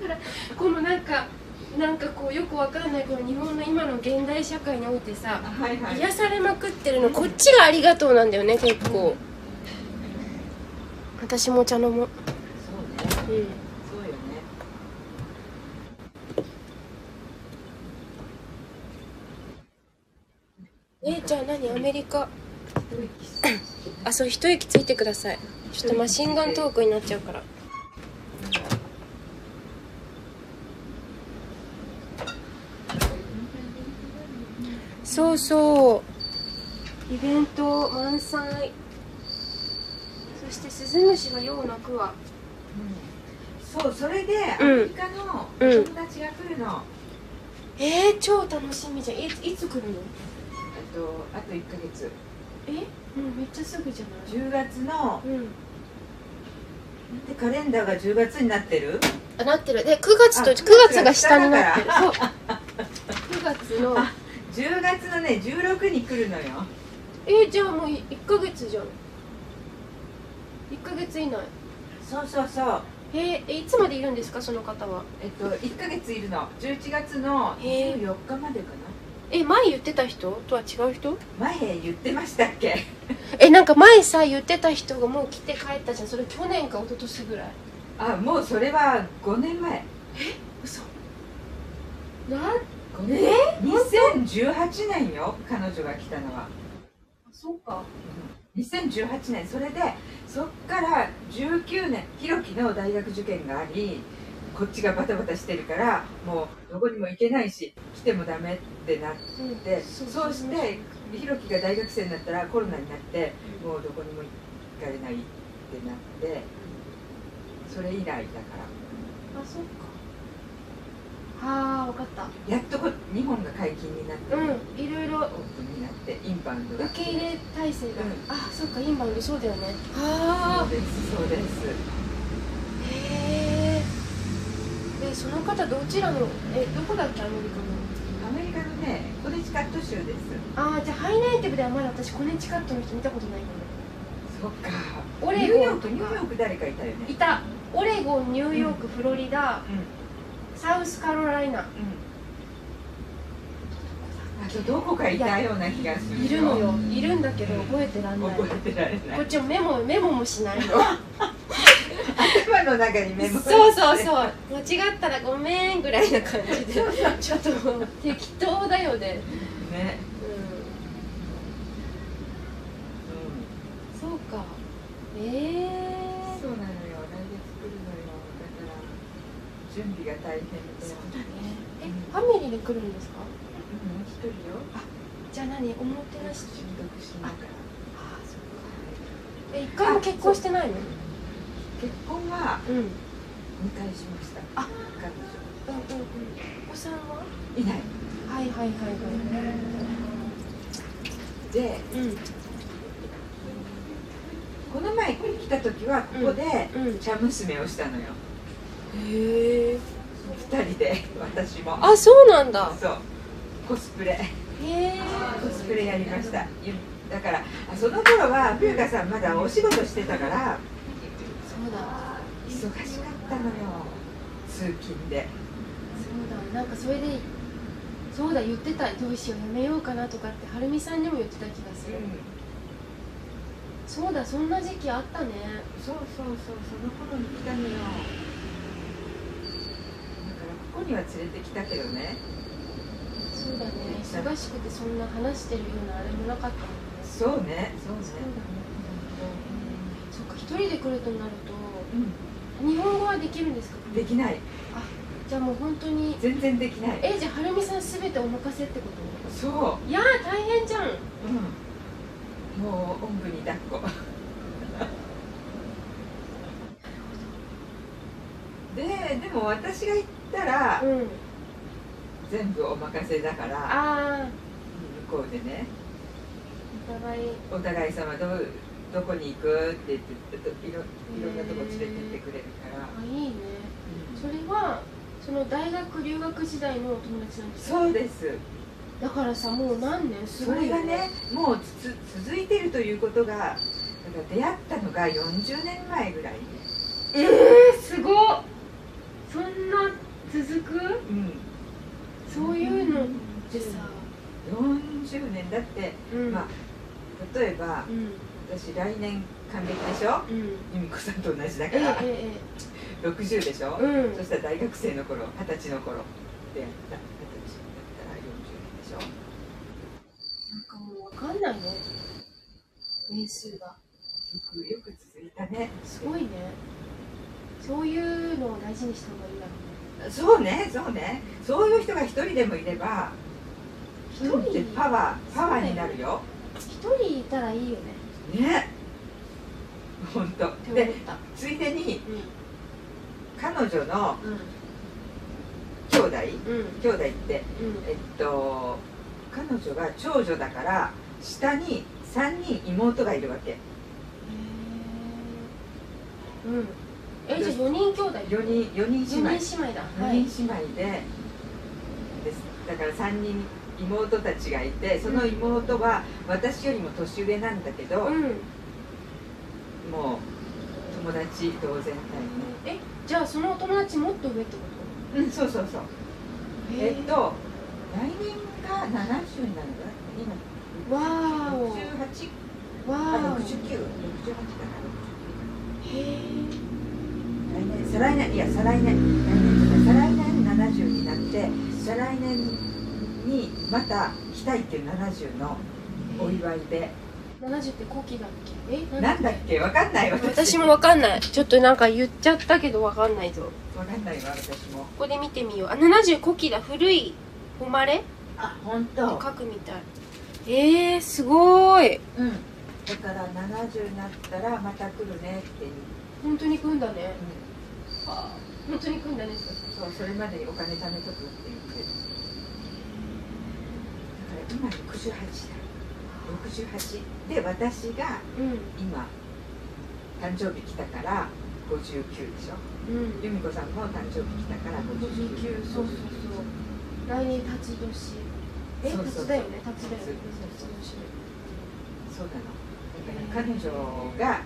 らこのなんかなんかこうよくわかんないこの日本の今の現代社会においてさはいはい。癒されまくってるのこっちがありがとうなんだよね結構。私もお茶飲もう。そうね。うん。そうよね。えじゃあ何？アメリカ。あそう一息ついてください。ちょっとマシンガントークになっちゃうからそうそう。イベント満載。そしてスズムシがよう鳴くわそうそれでアうん。メリカのお友達が来るの、えー、超楽しみじゃん。いついつ来るの？あとあと1ヶ月。え？もうめっちゃすぐじゃない？10月のうん。でカレンダーが10月になってる？あなってる。で9月とあ9月が下になってる。下そう。9月のあ <laughs> 10月のね16に来るのよ。えじゃあもう1ヶ月じゃん。1ヶ月以内。そうそうそう。えーえいつまでいるんですかその方は？えっと1ヶ月いるの。11月のへー14日までかえ前言ってた人？とは違う人？な前言ってましたっけ？えなんか前さ言ってた人がもう来て帰ったじゃん。それ去年か一昨年ぐらい。あもうそれは5年前。嘘。なん5年え2018年よ。彼女が来たのは。そうか。2018年。それでそっから19年ひろきの大学受験がありこっちがバタバタしてるからもうどこにも行けないし来てもダメってなってうんそうしてひろきが大学生になったらコロナになってもうどこにも行かれないってなってそれ以来だから。あそっかはあ分かった。やっとこ日本が解禁になって、うんいろいろ。オープンになってインバウンドだ受け入れ体制が、うん。あそっかインバウンドそうだよね。そはうですそうです。あへえでその方どちらのえどこだっけアメリカの？アメリカのねコネチカット州です。ああじゃあハイネイティブではまだ私コネチカットの人見たことないかそっか。オレゴンニューヨークニューヨーク誰かいたよね。もいた。オレゴンニューヨーク、フロリダ。うんサウスカロライナ。うん。あとどこかいたような気がするいるのよ。いるんだけど覚えてらんない。覚えてられない。こっちもメモメモもしないの。頭の中にメモそうそうそう。間違ったらごめんぐらいな感じで。ちょっと適当だよね。ね。うん。そうん。そうなのよ来月来るのよだから準備が大変で。そうだね。えファミリーで来るんですか？うん一人よ。あじゃあ何？おもてなし。しながらあそっか。え一回も結婚してないの？結婚はう。んうんうん。2回しました。あ彼女。うんお子さんは？いない。はいはいはいはい。でうん。この前来た時はここでうん。茶娘をしたのよへえ2人で私も。あそうなんだ。そう。コスプレ。へえコスプレやりました。ゆだからあその頃は冬香さんまだお仕事してたからそうだ。忙しかったのよ。通勤で。そうだ。なんかそれでそうだ言ってた。どうしようやめようかなとかってはるみさんにも言ってた気がする、そうだそんな時期あったね。そうそうそうその頃に来たのよここには連れてきたけどね。そうだね。忙しくてそんな話してるようなあれもなかったもんね。そうねそうそうだね。ねそっか一人で来るとなるうと日本語はできるんですか？んできない。じゃあもう本当に全然できない。えじゃあはるみさんすべてお任せってこと？そう。いやー大変じゃん。うん。もうおんぶに抱っこ。<laughs> ででも私が行ったらうん。全部お任せだからああ向こうでね。お互い。お互い様どうどこに行くって言ってどいろいろんなとこ連れてってくれるから、あいいね。うん。それはその大学留学時代のお友達なんですか？そうです。だからさもう何年？すそごいよれがねもうつつ続いてるということがだから出会ったのが40年前ぐらいえー、すごっ。そんな続く？うん。そういうのってさ。40年だって、うん。まあ例えばうん。私来年還暦でしょ？うん。由美子さんと同じだえから、ええ60でしょ、えうん。そしたら大学生の頃二十歳の頃出会った二十歳だったら40年でしょ？なんかもう分かんないね。年数が。よくよく続いたね。すごいね。そういうのを大事にした方がいいんだろうねそうねそうね。そういう人が一人でもいれば一人。ってパワーパワーになるよ。一人いたらいいよね。ね。本当。でた。ついでにう彼女のん。兄弟？うん。うん兄弟ってえっと彼女が長女だから下に3人妹がいるわけ。うんえじゃあ4人兄弟4人4人姉妹。4人姉妹だ。は4い人姉妹でです。だから3人妹たちがいてその妹は私よりも年上なんだけど、うん。もう友達同然だよね。えじゃあそのお友達もっと上ってこうんそうそうそう。とえっと来年が70になるの？かな今。わーお。68わあー69 68だなへえ再来年いや再来年来年再来年70になって再来年にまた来たいっていう70のお祝いで。70って古希だっけ？え？なんだっけ？わかんない私。もわかんない。ちょっとなんか言っちゃったけどわかんないぞ。わかんないわ私も。ここで見てみよう。あ70古希だ。古い誉れ？あ本当書くみたい。えー、すごい。うん。だから70になったらまた来るねっていう、本当に来んだね。うはあ本当に来んだねん、そうそれまでにお金貯めとくって言ってるだから今68だ68で私がうん。今誕生日来たから59でしょ。うん。由美子さんも誕生日来たから59 59そうそうそう。来年辰年。えそうそう辰だよね辰だよね。そうなの。だから彼女が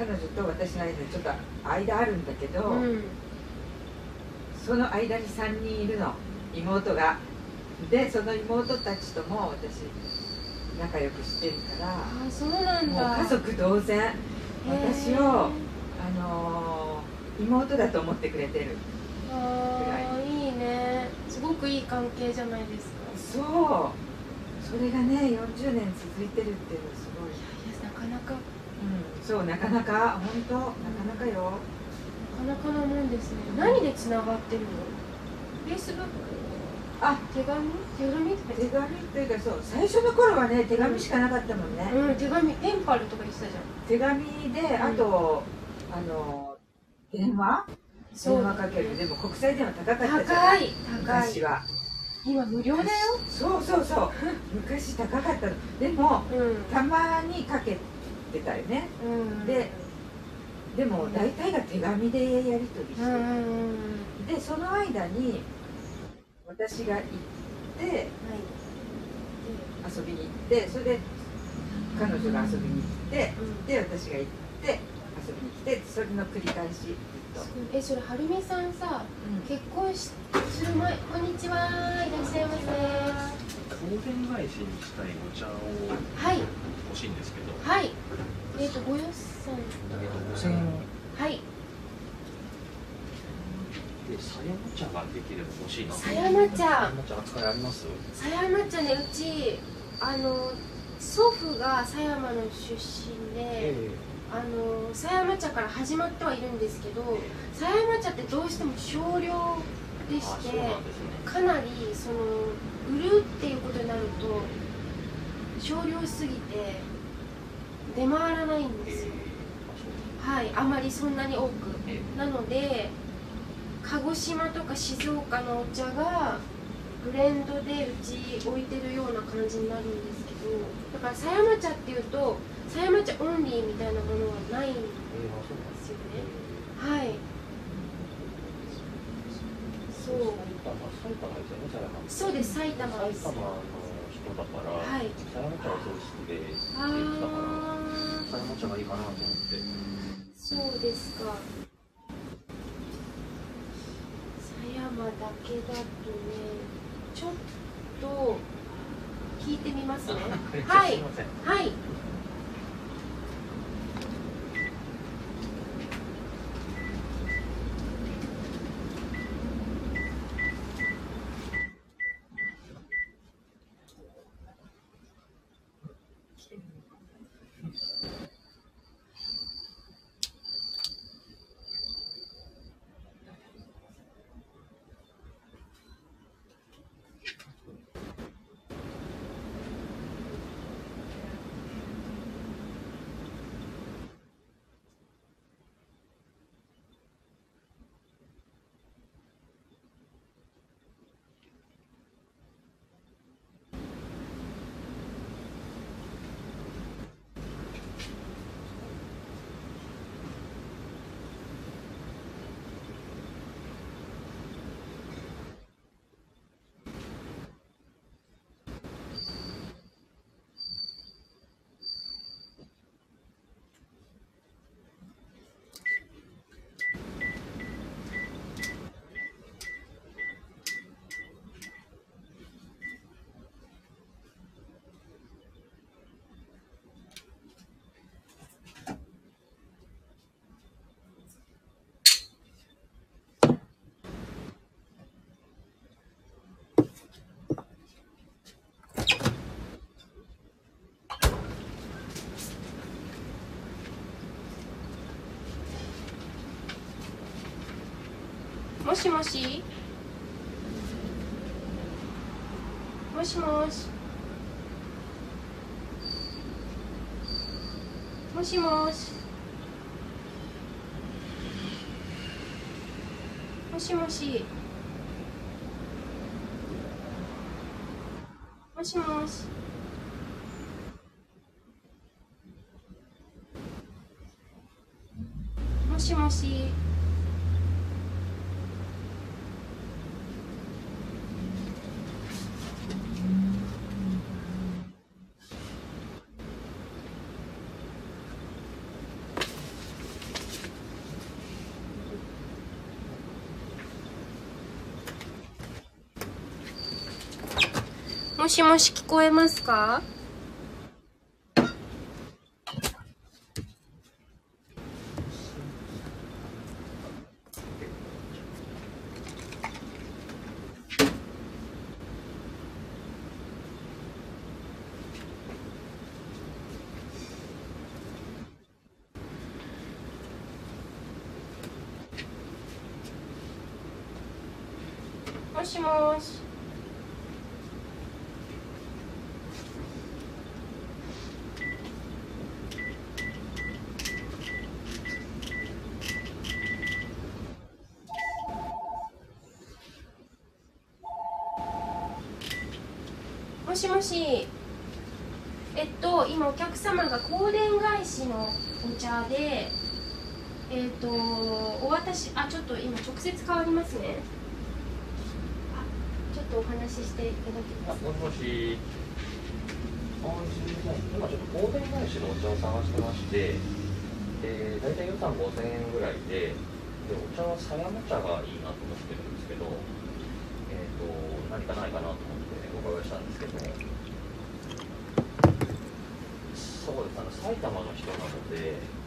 彼女と私の間でちょっと間あるんだけど、うん。その間に3人いるの。妹が。でその妹たちとも私仲良くしてるからああそうなんもうだ家族同然。私をあのー妹だと思ってくれてる。ああいいね。すごくいい関係じゃないですか。そう。それがね40年続いてるっていうのすごい、いやなかなかうん、そうなかなか本当なかなかよ。なかなかなもんですね。何でつながってるの？フェイスブックあ手紙？手紙？手紙っていうかそう最初の頃はね手紙しかなかったもんね、うん。手紙。ペンパルとか言ってたじゃん。手紙であと、あの電話？電話かける。でも国際電話高かったじゃない高い高い。昔は。今無料だよ。そうそうそう。<laughs> 昔高かったの。でもうん。たまにかけてたよね。うん。ででも大体が手紙でやり取りして。る、うんうんうん。でその間に私が行ってはい。遊びに行ってそれで彼女が遊びに来てうん。で私が行って遊びに来てそれの繰り返しえそれはるみさんさ結婚しする前こんにちはいらっしゃいませ。大電返しにしたいお茶をはい。欲しいんですけど、はい。えっ、とごよっさん5000円。はい。で狭山茶ができれば欲しいな。狭山茶。狭山茶扱いあります？狭山茶ねうちあの祖父が狭山の出身で、えあの狭山茶から始まってはいるんですけど狭山茶ってどうしても少量であしてかなりその売るっていうことになると少量すぎて出回らないんえですよ。はいあまりそんなに多く。なので鹿児島とか静岡のお茶がブレンドでうち置いてるような感じになるんですけどだから狭山茶っていうと狭山茶オンリーみたいなものはないんですよね。ねはい。そう。そうです埼玉ですだから、はい。狭山茶はそう好きであ言ってたからあ狭山茶がいいかなと思って。そうですか。狭山だけだとねちょっと聞いてみますね。はいはいしもし？もしもし？もしもし？もしもし？もしもし？もしもし聞こえますかもしもしもしもしえっと今お客様が香典返しのお茶でえっとお渡しあちょっと今直接変わりますねあちょっとお話ししていただけますもしもし。あすみません。今ちょっと香典返しのお茶を探してまして、で大体予算5000円ぐらいで、でお茶は狭山茶がいいなと思ってるんですけど、えっ、と何かないかなと用したんですけど、そうですあの埼玉の人なので。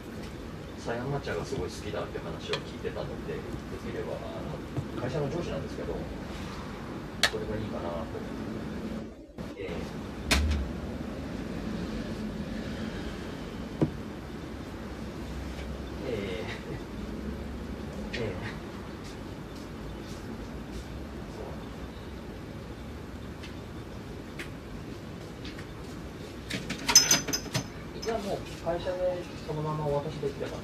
狭山茶がすごい好きだって話を聞いてたので、できればあの会社の上司なんですけど、これがいいかなと思って。ええええええそういやもう会社でそのままお渡しできれば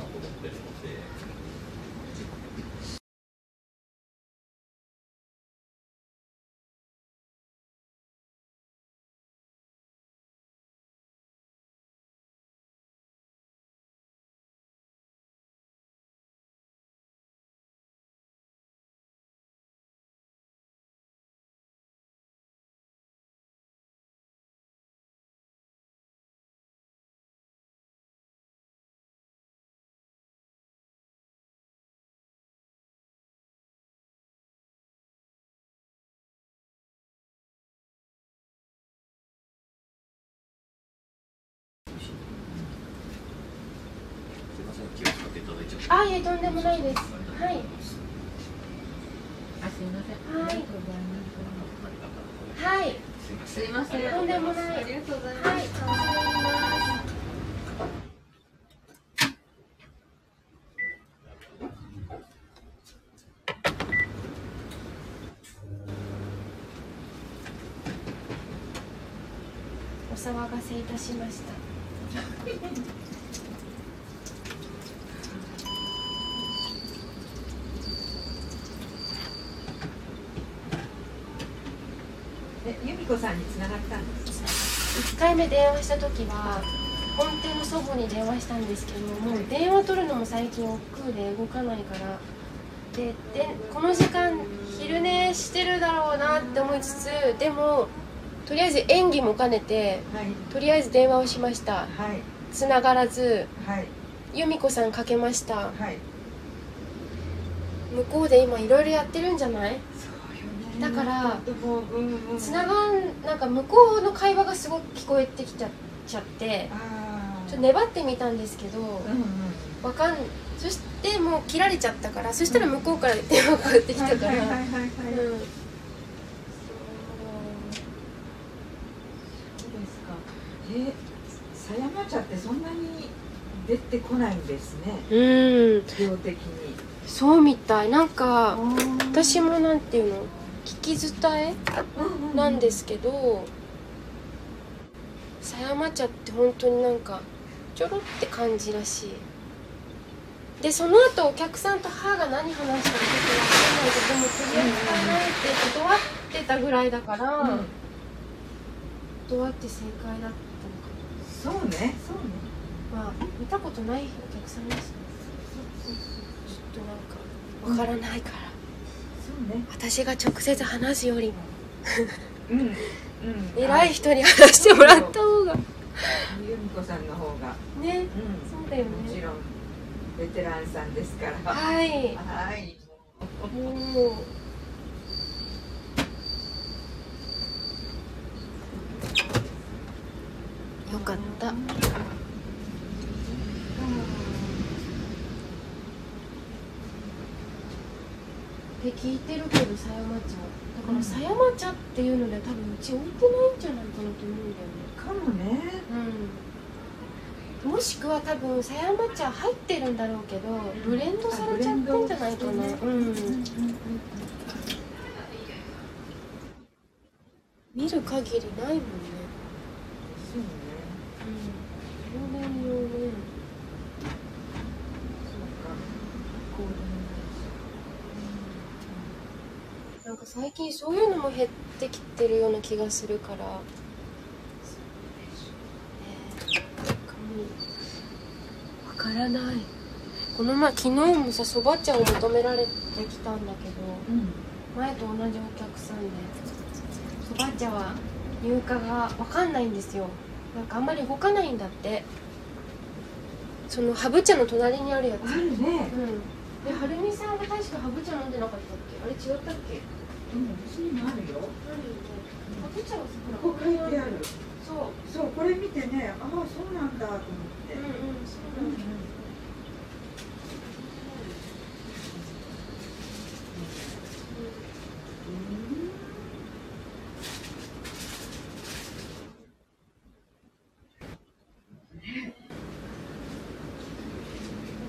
あいえとんでもないですはいあ、すみません。はい。はいすみません。とんでもないありがとうございます。はい感謝ますお騒がせいたしましたえ由美子さんに繋がったんです1回目電話した時は本店の祖母に電話したんですけどもう電話取るのも最近億劫で動かないから。ででこの時間昼寝してるだろうなって思いつつでもとりあえず演技も兼ねてはい。とりあえず電話をしました。はい。繋がらずはい。由美子さんかけました。はい。向こうで今いろいろやってるんじゃない？だから本当もううんうん。繋がんなんか向こうの会話がすごく聞こえてきちゃちゃってちょっと粘ってみたんですけどうわかんそしてもう切られちゃったからそしたら向こうから電話かかってきたから、え狭山茶ってそんなに出てこないんですね。うん。量的に。そうみたい。なんか私私もなんていうの？聞き伝えなんですすけど狭山茶って本当になんかちょろって感じらしい。でその後お客さんと母が何話したのか分かんないけどでもとりあえず考えて断ってたぐらいだから、うん。断って正解だったのかそうね。そうね。なまあ見たことないお客さんですね。ちょっとなんかわからないから、ね。私が直接話すよりも。うんうん。<laughs> 偉い人に話してもらった方が。由美子さんの方が。ね。うん。そうだよね。もちろんベテランさんですから。はい。はい。もうよかったって聞いてるけど狭山茶だから狭山茶っていうので多分うち置いてないんじゃないかなと思うんだよね。かもね。うん。もしくは多分狭山茶入ってるんだろうけどブレンドされちゃってんじゃないかな。うん。見る限りないもんね。そうね。うん。両面両面そうかコーなんか最近そういうのも減ってきてるような気がするから、わからない。この前昨日もさそば茶を求められてきたんだけどドうん。前と同じお客さんでそば茶は入荷がわかんないんですよ。なんかあんまり動かないんだって。そのハブ茶の隣にあるやつ。あるね。うん。ではるみさんが確かハブ茶飲んでなかったっけ？あれ違ったっけ？うんうちにもあるよ。何ハブ茶はさここ書いてある。そうそうこれ見てねああそうなんだと思って。うん。うんそううんなんだ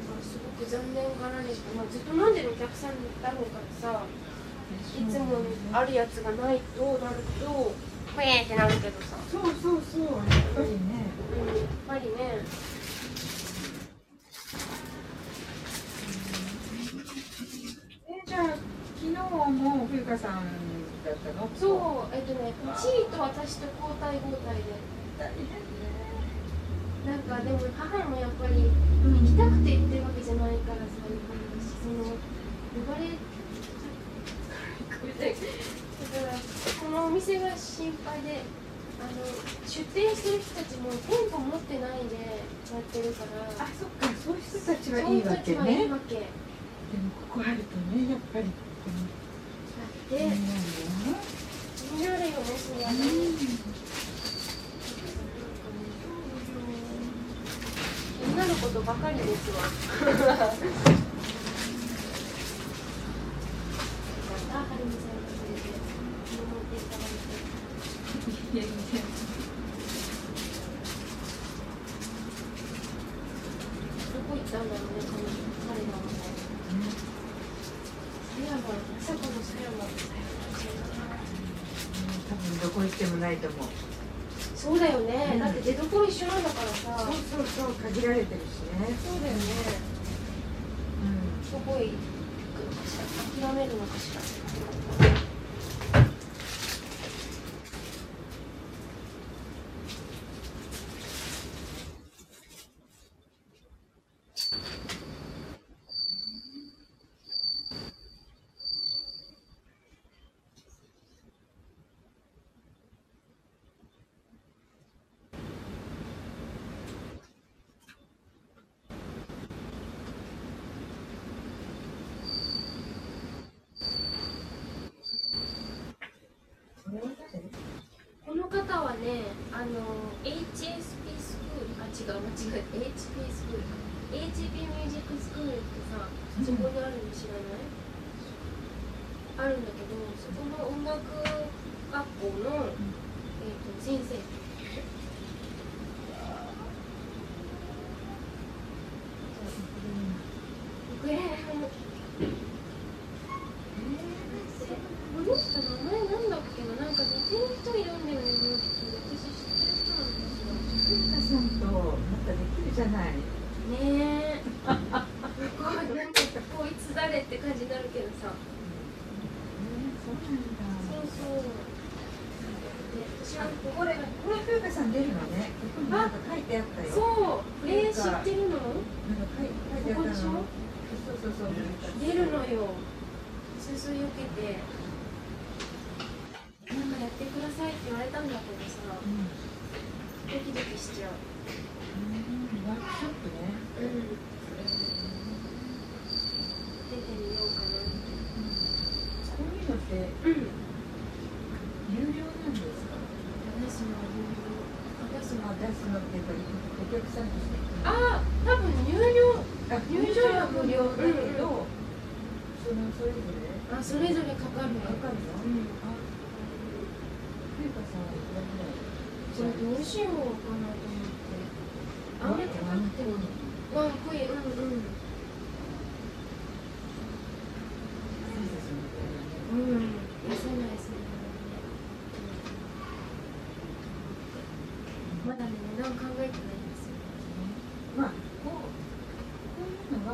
なんかすごく残念がられて、まあ、ずっと飲んでるお客さんだろうからさいつもあるやつがないとなるとほえーってなるけどさ。そうそうそう。やっぱりね。うん。やっぱりね。えじゃあ昨日も冬香さんだったの？そうえっとねチーと私と交代交代で。大変ね。なんかでも母もやっぱり行きたくて行ってるわけじゃないからさ私その呼ばれだからこのお店が心配であの出店してる人たちも店舗持ってないでやってるからあそっかそういう人たちはいいわけね。わけ。だでもここあるとねやっぱりこのって気になるよねそれはね気になることばかりですわどこ行ってもないと思うそうだよね、うんだって出所一緒なんだからさ。そうそうそう限られてるしねそうだよね。うんどこへ行。諦めるのかしら。この方はね、あの HSP スクール、あ違う間違えた HP スクールか。HP ミュージックスクールってさ、そこにあるの知らない？あるんだけど、そこの音楽学校の、えー、と先生。ウクレレのこの人名前なんだっけななんか似てる人いるんだよねもう一人私知ってる人なんですよ冬香さんとまたできるじゃこれこれ風花さん出るのね。ここになんか書いてあったよ。そう。えー、知ってるの？なんか書いてあったの。そうそうそう。出るのよ。すすよけて。なんかやってくださいって言われたんだけどさ。うんドキドキしちゃう。うん。ワークショップね。うん。出てみようかな。こういうのってうん有料なんですか私の私のまあ出すのっていうかお客さんとしてああ多分入料あ入場は無料だけど、そのそれぞれ？あそれぞれかかるかかるの、うん。あ風花さんはいくらぐらい？これどうしようかなと思って。あんまり高くてもワンコインうんうんうん痩せないですねまだね値段考えてないんですよまあこうこういうのは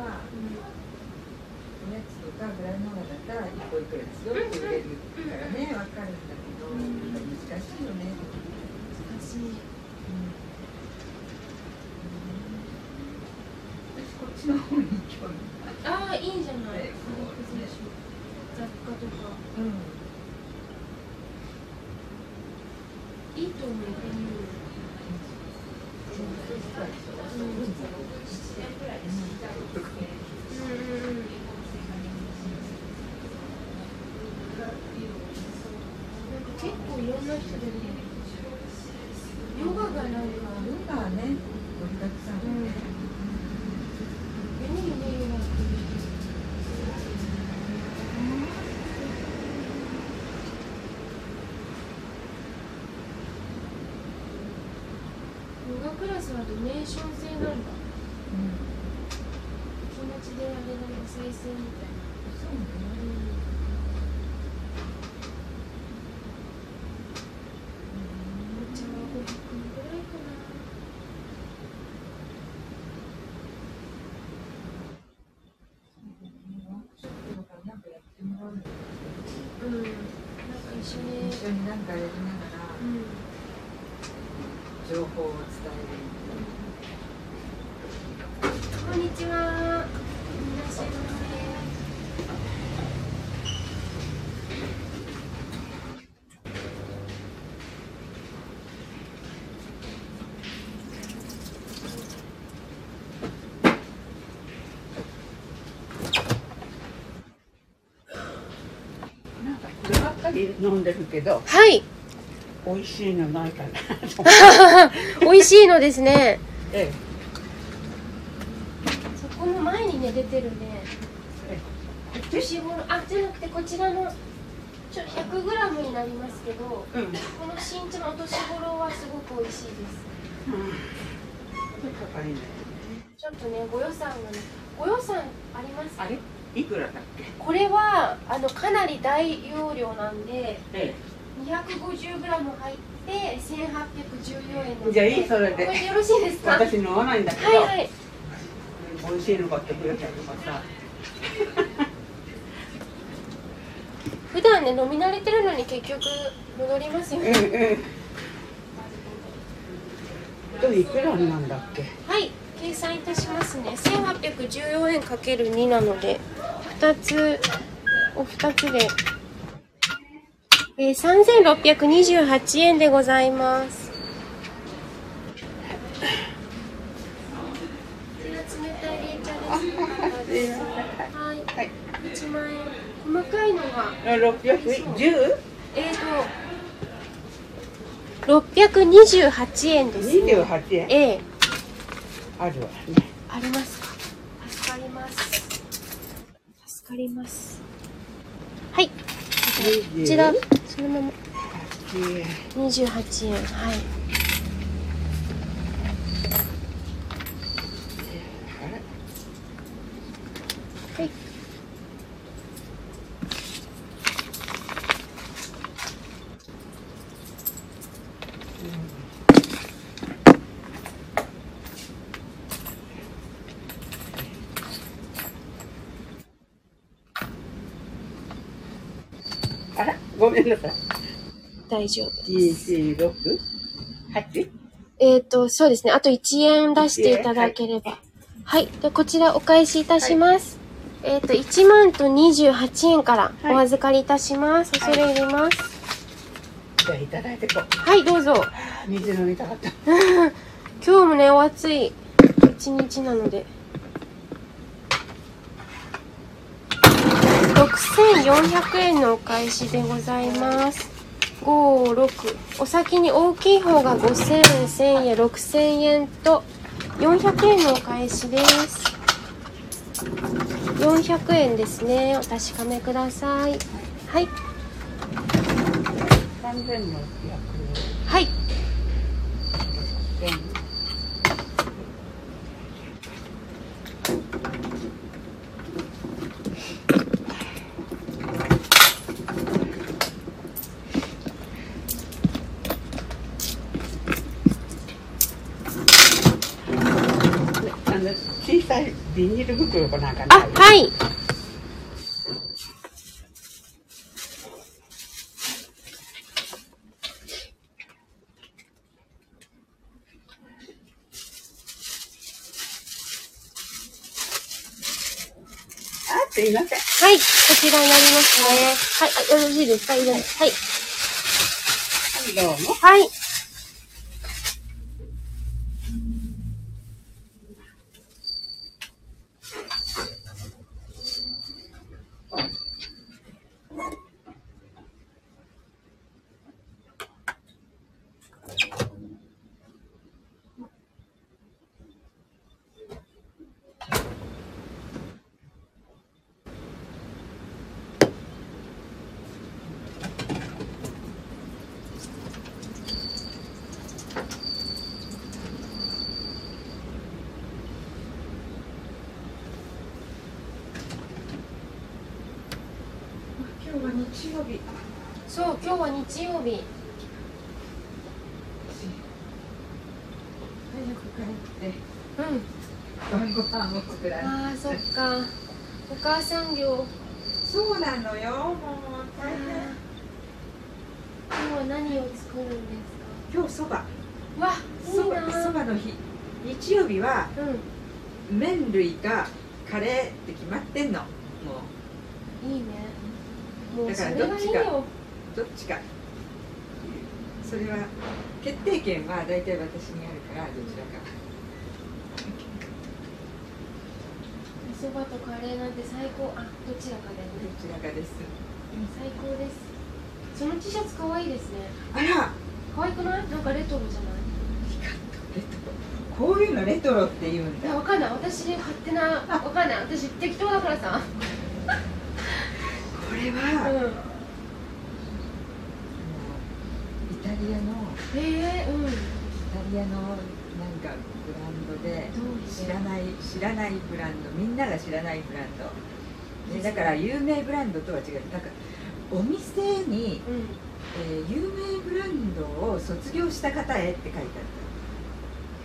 おやつとかグラノーラだったら一個いくらですよって売れるからねわかるんだけど、うんやっぱ難しいよね、難しい私こっちの方に興味ああいいんじゃないね雑貨とかうんいいと思ううんうんうんなんか結構いろんな人でねヨガがなんかヨガはね盛りだくさんでね、何にねヨガってヨガクラスはドネーション制なんだ。気持ちであれだね再生みたいな。そうねお茶は500円ぐらいかなうん。なんか一緒に。一緒になんかやりながらうん情報を伝えるこんにちは。いらっしゃいませ。なんかこればっかり飲んでるけどはい。美味しいのないかな <laughs> 美味しいのですね。えそこの前にね出てるね。え年頃。あじゃなくてこちらのちょ100グラムになりますけど、えうん。この身長のお年頃はすごく美味しいです。高いね。ちょっとねご予算がねご予算あります？かあれ？いくらだっけ？これはあのかなり大容量なんでえ 250g 入って1814円なじゃあいい？それで。これでよろしいですか？私飲まないんだけど、はいはい。美味しいの買ってくれたりとかさ。<laughs> 普段ね飲み慣れてるのに結局戻りますよね。うんういくらなんだっけ？はい計算いたしますね。1814円かける2なので2つお2つで、えー、3628円でございます。こちら冷たい冷茶です。はい。はい。1万円。細かいのが。610? えーと628円です、ね、28円。ええあるわ。ねありますか？助かります。助かります。はい。こちら。そのまま。28円28円。はいはいあらごめんなさい大丈夫です。1、6、8? えっ、と、そうですね。あと1円出していただければ。はい。で、こちらお返しいたします。えっ、と、1万と28円からはいお預かりいたします。恐れ入ります。じゃあいただいてこう。はい、どうぞ。水飲みたかった。<laughs> 今日もね、お暑い一日なので。6400円のお返しでございます。5、6。お先に大きい方が5000円、1000円、6000円と、400円のお返しです。400円ですね。お確かめください。はい。3600はい。円。あの小さいビニール袋かなんかあ、はい。あ、すいません。はい、こちらになりますね。はい、あよろしいですか？いろはい。どうも。はい。今日は日曜日そう、今日は日曜日。早く帰ってうん。晩ご飯を作らないああ、そっか。お母さん業。そうなのよ。もう大変。今日は何を作るんです今日そば。かわ、そばそな。ばの日。日曜日はうん。麺類かカレーって決まってんの。もいいね。もうだからどっちかどっちか。それは決定権は大体私にあるからどちらかおそばとカレーなんて最高。あ、どちらかでね。どちらかですうん最高です。その T シャツ可愛いですね。あら可愛くない？なんかレトロじゃない？レトロこういうのレトロって言うんいや、だわかんない。私、勝手な、わかんない。私、適当だからさ。これは、うん。イタリアのええうん。イタリアのなんかブランドで知らない知らないブランドみんなが知らないブランド、ね、だから有名ブランドとは違う。なんかお店に、うん。えー有名ブランドを卒業した方へって書いてあ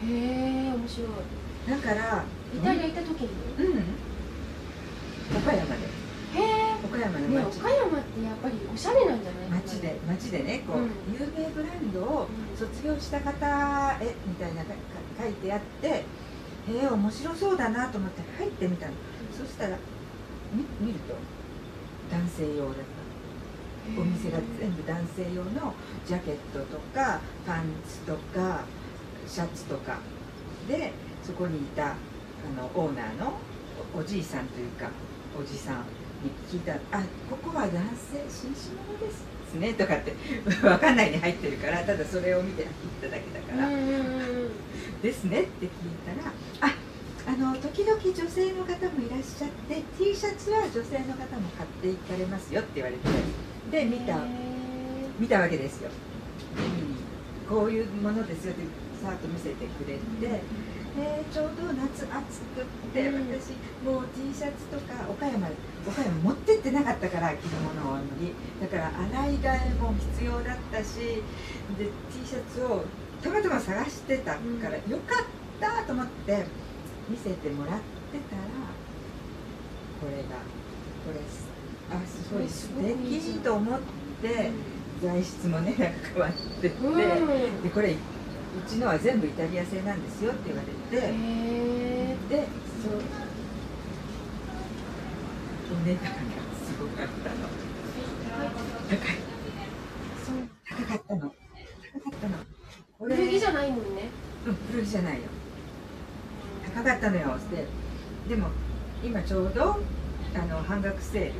っへえ面白い。ただからイタリア行った時に？うん。岡山で。へえ。岡山のね、町岡山ってやっぱりおしゃれなんじゃない？町で町でねこう、うん。有名ブランドをうん卒業した方へみたいなかか書いてあってへえ面白そうだなと思って入ってみたの。そしたらみ見ると男性用だった。お店が全部男性用のジャケットとかパンツとかシャツとか。でそこにいたあのオーナーのおおじいさんというかおじさんに聞いた「あここは男性紳士物です」ねとかって <laughs> 分かんないに入ってるからただそれを見て行っただけだから。うんうんうん「ですね」って聞いたら「ああの時々女性の方もいらっしゃって T シャツは女性の方も買っていかれますよ」って言われてで見たへ見たわけですよ、うん。こういうものですよってさーっと見せてくれて、えーちょうど夏暑くって、うん。私もう T シャツとか岡山岡山持ってってなかったから着るものをに。だから洗い替えも必要だったしで T シャツをたまたま探してたから、よかったと思って見せてもらってたらこれがこれあす。ごい素敵と思って。材質もね変わってって、うん。でこれうちのは全部イタリア製なんですよって言われて、でそう。お値段がすごかったの。高い。高かったの。高かったの。こ古着じゃないもんね。うん古着じゃないよ。高かったのよででも今ちょうどあの半額セール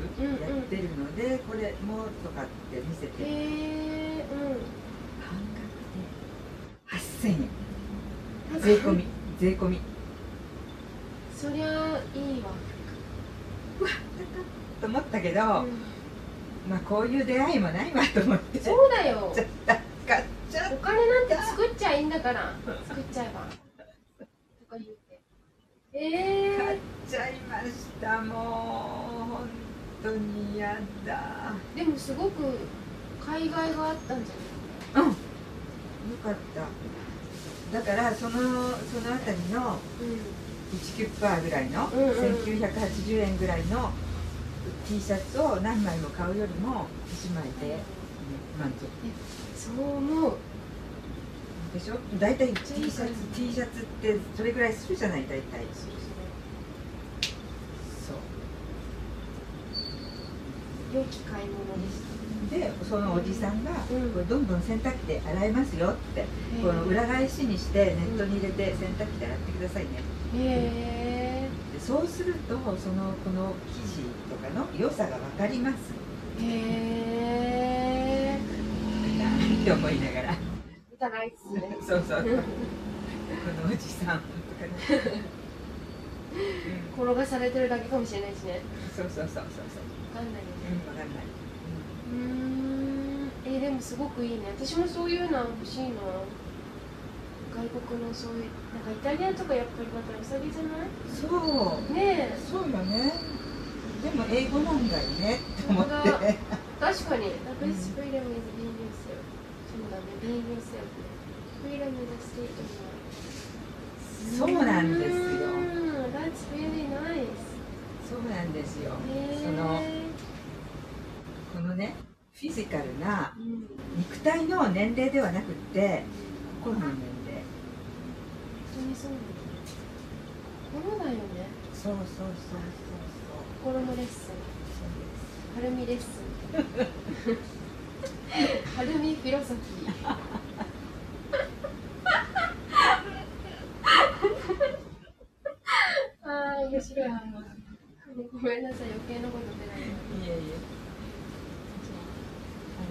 やってるので、これもとかって見せて。へえ半額で8000円。うん税込み税込み。そりゃいいわ、と思ったけど、うん。まあこういう出会いもないわと思って。そうだよ。<laughs> 買っお金なんて作っちゃいいんだから。作っちゃえば。とか言って。え買っえちゃいました。もう本当に嫌だ。でもすごく海外があったんじゃうん。よかった。だからそのそのあたりのない19%ぐらいの、うんうん。1980円ぐらいの T シャツを何枚も買うよりも1枚で、ね、満足。うんそう思う。でしょ？大体 T シャツ T シャツってそれぐらいするじゃない大体。そう。良き買い物でしたでそのおじさんが、うん。これどんどん洗濯機で洗えますよって、この裏返しにしてネットに入れて洗濯機で洗ってくださいねへでそうするとそのこの生地とかの良さが分かります。えへえなんて思いながら。見たないっすね。そうそう。<laughs> このおじさんとかね、うん、転がされてるだけかもしれないしね。そうそうそうそうそう。わかんないよねうん分かんない、うーん。えーでもすごくいいね。私もそういうの欲しいな。外国のそういうなんかイタリアとかやっぱりまたうさぎじゃない？そう。ねえ。そうよね。でも英語なんだよねって。思って確かに。freedom is being yourself そうなんですよ。そうなんですよ。そのこのねフィジカルなうん。肉体の年齢ではなくって心の年齢。本当にそうなんだ。心だよねそうそうそうそう。心のレッスン。そうはるみレッスン <laughs> はるみフィロソフィーあー面白い。ごめんなさい余計なこと出ないいえいえあ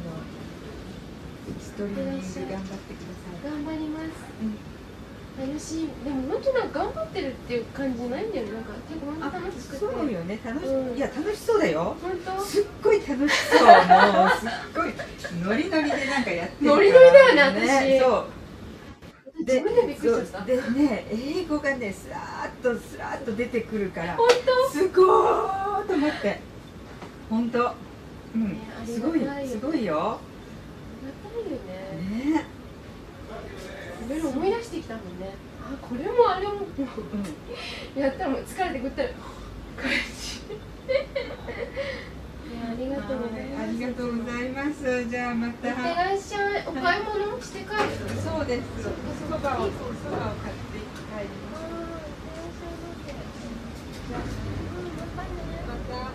のストリーミング頑張ってください。頑張ります、うん楽しい。でも本当なんか頑張ってるっていう感じないんだよね。なんか結構本あ当楽しくて。そうよね。楽し、うん。いや楽しそうだよ。本当？すっごい楽しそう。もうすっごいノリノリでなんかやってるから。ノリノリだよね私。そう。自分でびっくりしちゃった。そう。でね英語がねスラーっとスラーっと出てくるから本当？すごーと思って。本当？うん、ねすごいすごいよ。ありがたいよね。ね。いろいろ思い出してきたもんね。あこれもあれも。うんやったらもう疲れてくったらこれいやあり。がとうございますありがとうございます。じゃあまいってたらっしゃい。お買い物して帰る。そうです。そばをそばを買って帰ります。また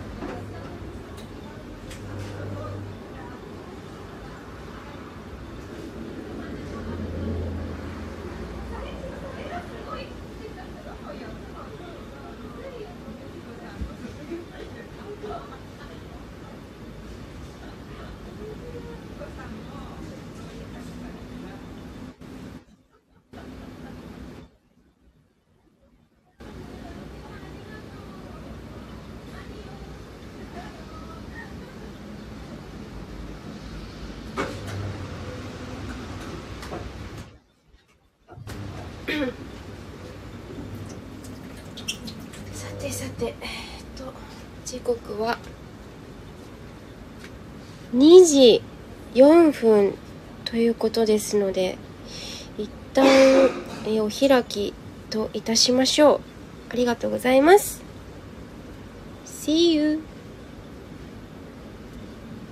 さてさてえーっと時刻は2時4分ということですので一旦えお開きといたしましょう。ありがとうございます。See you.